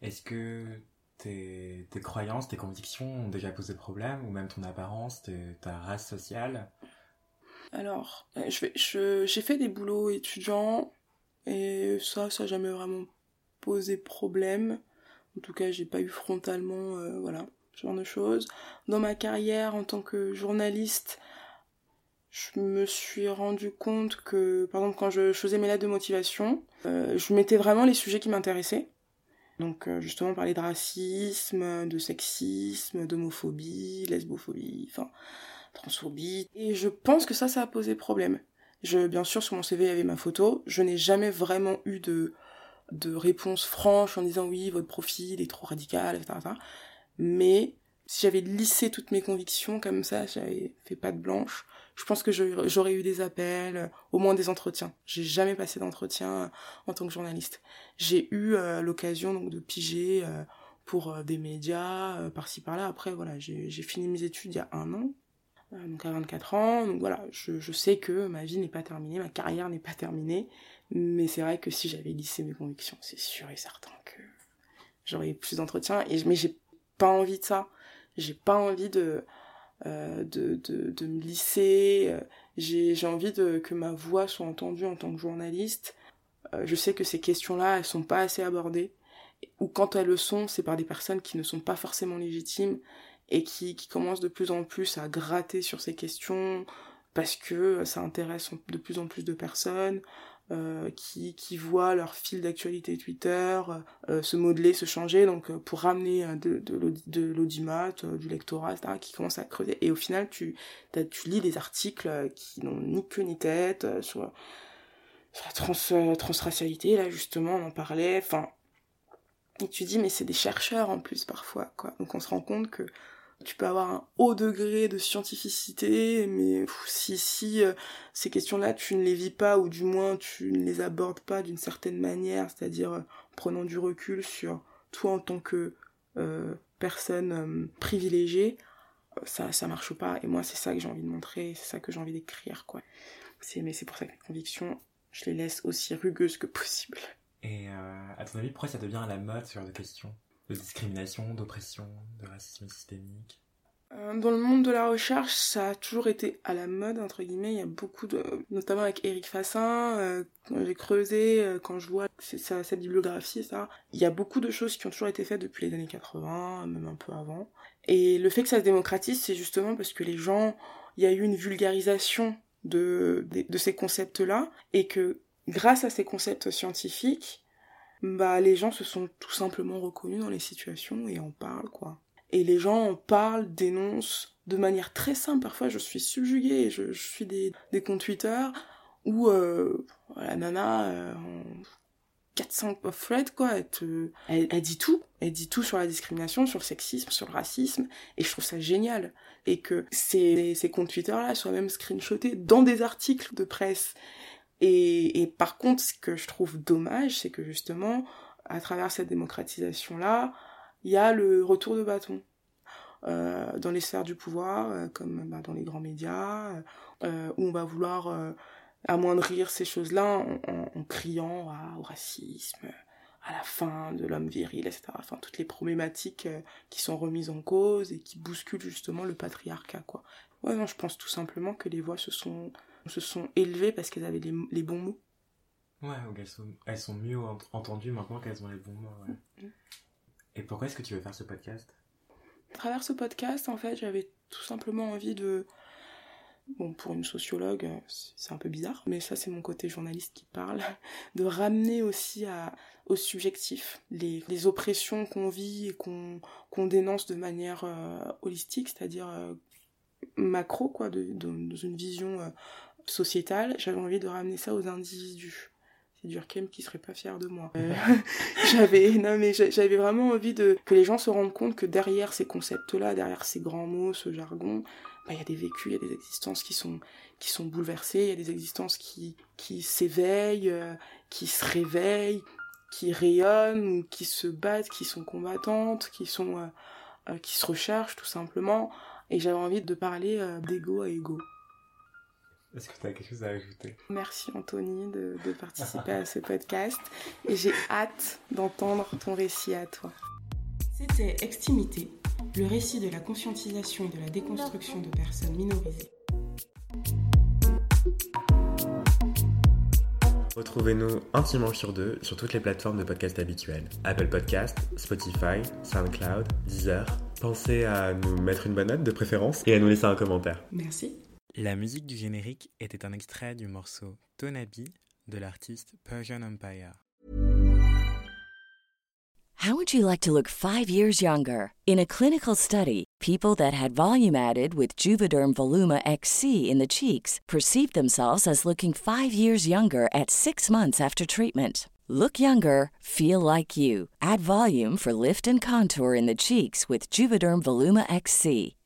est-ce que tes, tes, croyances, tes convictions ont déjà posé problème, ou même ton apparence, tes, ta race sociale? Alors, euh, j'ai je, je, fait des boulots étudiants et ça, ça n'a jamais vraiment posé problème. En tout cas, j'ai pas eu frontalement, euh, voilà, ce genre de choses. Dans ma carrière en tant que journaliste, je me suis rendu compte que, par exemple, quand je faisais mes lettres de motivation, euh, je mettais vraiment les sujets qui m'intéressaient. Donc, euh, justement, parler de racisme, de sexisme, d'homophobie, lesbophobie, enfin, transphobie. Et je pense que ça, ça a posé problème. Bien sûr, sur mon CV, il y avait ma photo. Je n'ai jamais vraiment eu de, de réponse franche en disant oui, votre profil est trop radical, etc. etc. Mais si j'avais lissé toutes mes convictions comme ça, j'avais fait pas de blanche, je pense que j'aurais eu des appels, au moins des entretiens. J'ai jamais passé d'entretien en tant que journaliste. J'ai eu euh, l'occasion donc de piger euh, pour euh, des médias euh, par-ci par-là. Après voilà, j'ai fini mes études il y a un an, euh, donc à 24 ans. Donc voilà, je, sais que ma vie n'est pas terminée, ma carrière n'est pas terminée, mais c'est vrai que si j'avais lissé mes convictions, c'est sûr et certain que j'aurais eu plus d'entretiens. Et mais j'ai pas envie de ça. J'ai pas envie de euh, de, de, de me lisser. Euh, j'ai envie de que ma voix soit entendue en tant que journaliste. Euh, je sais que ces questions-là, elles sont pas assez abordées. Ou quand elles le sont, c'est par des personnes qui ne sont pas forcément légitimes et qui, qui commence de plus en plus à gratter sur ces questions parce que ça intéresse de plus en plus de personnes, euh, qui, qui voient leur fil d'actualité Twitter euh, se modeler, se changer, donc euh, pour ramener de, l'audimat, euh, du lectorat, etc., qui commence à creuser. Et au final, tu, lis des articles qui n'ont ni queue ni tête sur, sur la trans, transracialité, là justement, on en parlait, enfin... Et tu dis, mais c'est des chercheurs en plus parfois, quoi. Donc on se rend compte que tu peux avoir un haut degré de scientificité, mais si, euh, ces questions-là, tu ne les vis pas, ou du moins tu ne les abordes pas d'une certaine manière, c'est-à-dire euh, en prenant du recul sur toi en tant que euh, personne privilégiée, ça, ça marche pas. Et moi, c'est ça que j'ai envie de montrer, c'est ça que j'ai envie d'écrire, quoi. Mais c'est pour ça que les convictions, je les laisse aussi rugueuses que possible. Et à ton avis, pourquoi ça devient à la mode, ce genre de questions? De discrimination, d'oppression, de racisme systémique Euh, Dans le monde de la recherche, ça a toujours été à la mode, entre guillemets. Il y a beaucoup de... Notamment avec Eric Fassin, euh, quand j'ai creusé, euh, quand je vois sa, bibliographie, ça, il y a beaucoup de choses qui ont toujours été faites depuis les années 80, même un peu avant. Et le fait que ça se démocratise, c'est justement parce que les gens... Il y a eu une vulgarisation de, de ces concepts-là, et que grâce à ces concepts scientifiques, bah les gens se sont tout simplement reconnus dans les situations et en parlent, quoi. Et les gens en parlent, dénoncent de manière très simple. Parfois, je suis subjuguée. Je, suis des, des comptes Twitter où euh, la nana, euh, en 4-5 threads, quoi, elle, te- elle, dit tout. Elle dit tout sur la discrimination, sur le sexisme, sur le racisme. Et je trouve ça génial. Et que ces, ces comptes Twitter-là soient même screenshotés dans des articles de presse. Et, par contre, ce que je trouve dommage, c'est que justement, à travers cette démocratisation-là, il y a le retour de bâton. Euh, dans les sphères du pouvoir, euh, comme bah, dans les grands médias, euh, où on va vouloir amoindrir ces choses-là en, criant au racisme, à la fin de l'homme viril, etc. Enfin, toutes les problématiques qui sont remises en cause et qui bousculent justement le patriarcat, quoi. Ouais, je pense tout simplement que les voix se sont, se sont élevées parce qu'elles avaient les, les bons mots. Ouais, sont, elles sont mieux ent- entendues maintenant qu'elles ont les bons mots, ouais. Et pourquoi est-ce que tu veux faire ce podcast? À travers ce podcast, en fait, j'avais tout simplement envie de... Bon, pour une sociologue, euh, c'est un peu bizarre, mais ça, c'est mon côté journaliste qui parle. De ramener aussi à, au subjectif les, les oppressions qu'on vit et qu'on qu'on dénonce de manière euh, holistique, c'est-à-dire euh, macro, quoi, de, de- dans une vision euh, sociétale. J'avais envie de ramener ça aux individus. C'est Durkheim qui serait pas fier de moi. Euh, j'avais non mais j'a- j'avais vraiment envie de que les gens se rendent compte que derrière ces concepts-là, derrière ces grands mots, ce jargon, bah, il y a des vécus, il y a des existences qui sont qui sont bouleversées, il y a des existences qui qui s'éveillent, euh, qui se réveillent, qui rayonnent ou qui se battent, qui sont combattantes, qui sont euh, qui se recherchent tout simplement. Et j'avais envie de parler d'ego à ego. Est-ce que tu as quelque chose à ajouter? Merci Anthony de, de participer à ce podcast et j'ai hâte d'entendre ton récit à toi. C'était Extimité, le récit de la conscientisation et de la déconstruction de personnes minorisées. Retrouvez-nous intimement sur deux sur toutes les plateformes de podcast habituelles. Apple Podcast, Spotify, SoundCloud, Deezer. Pensez à nous mettre une bonne note de préférence et à nous laisser un commentaire. Merci. La musique du générique était un extrait du morceau Tonabi de l'artiste Persian Empire. How would you like to look five years younger? In a clinical study, people that had volume added with Juvederm Voluma XC in the cheeks perceived themselves as looking five years younger at six months after treatment. Look younger, feel like you. Add volume for lift and contour in the cheeks with Juvederm Voluma XC.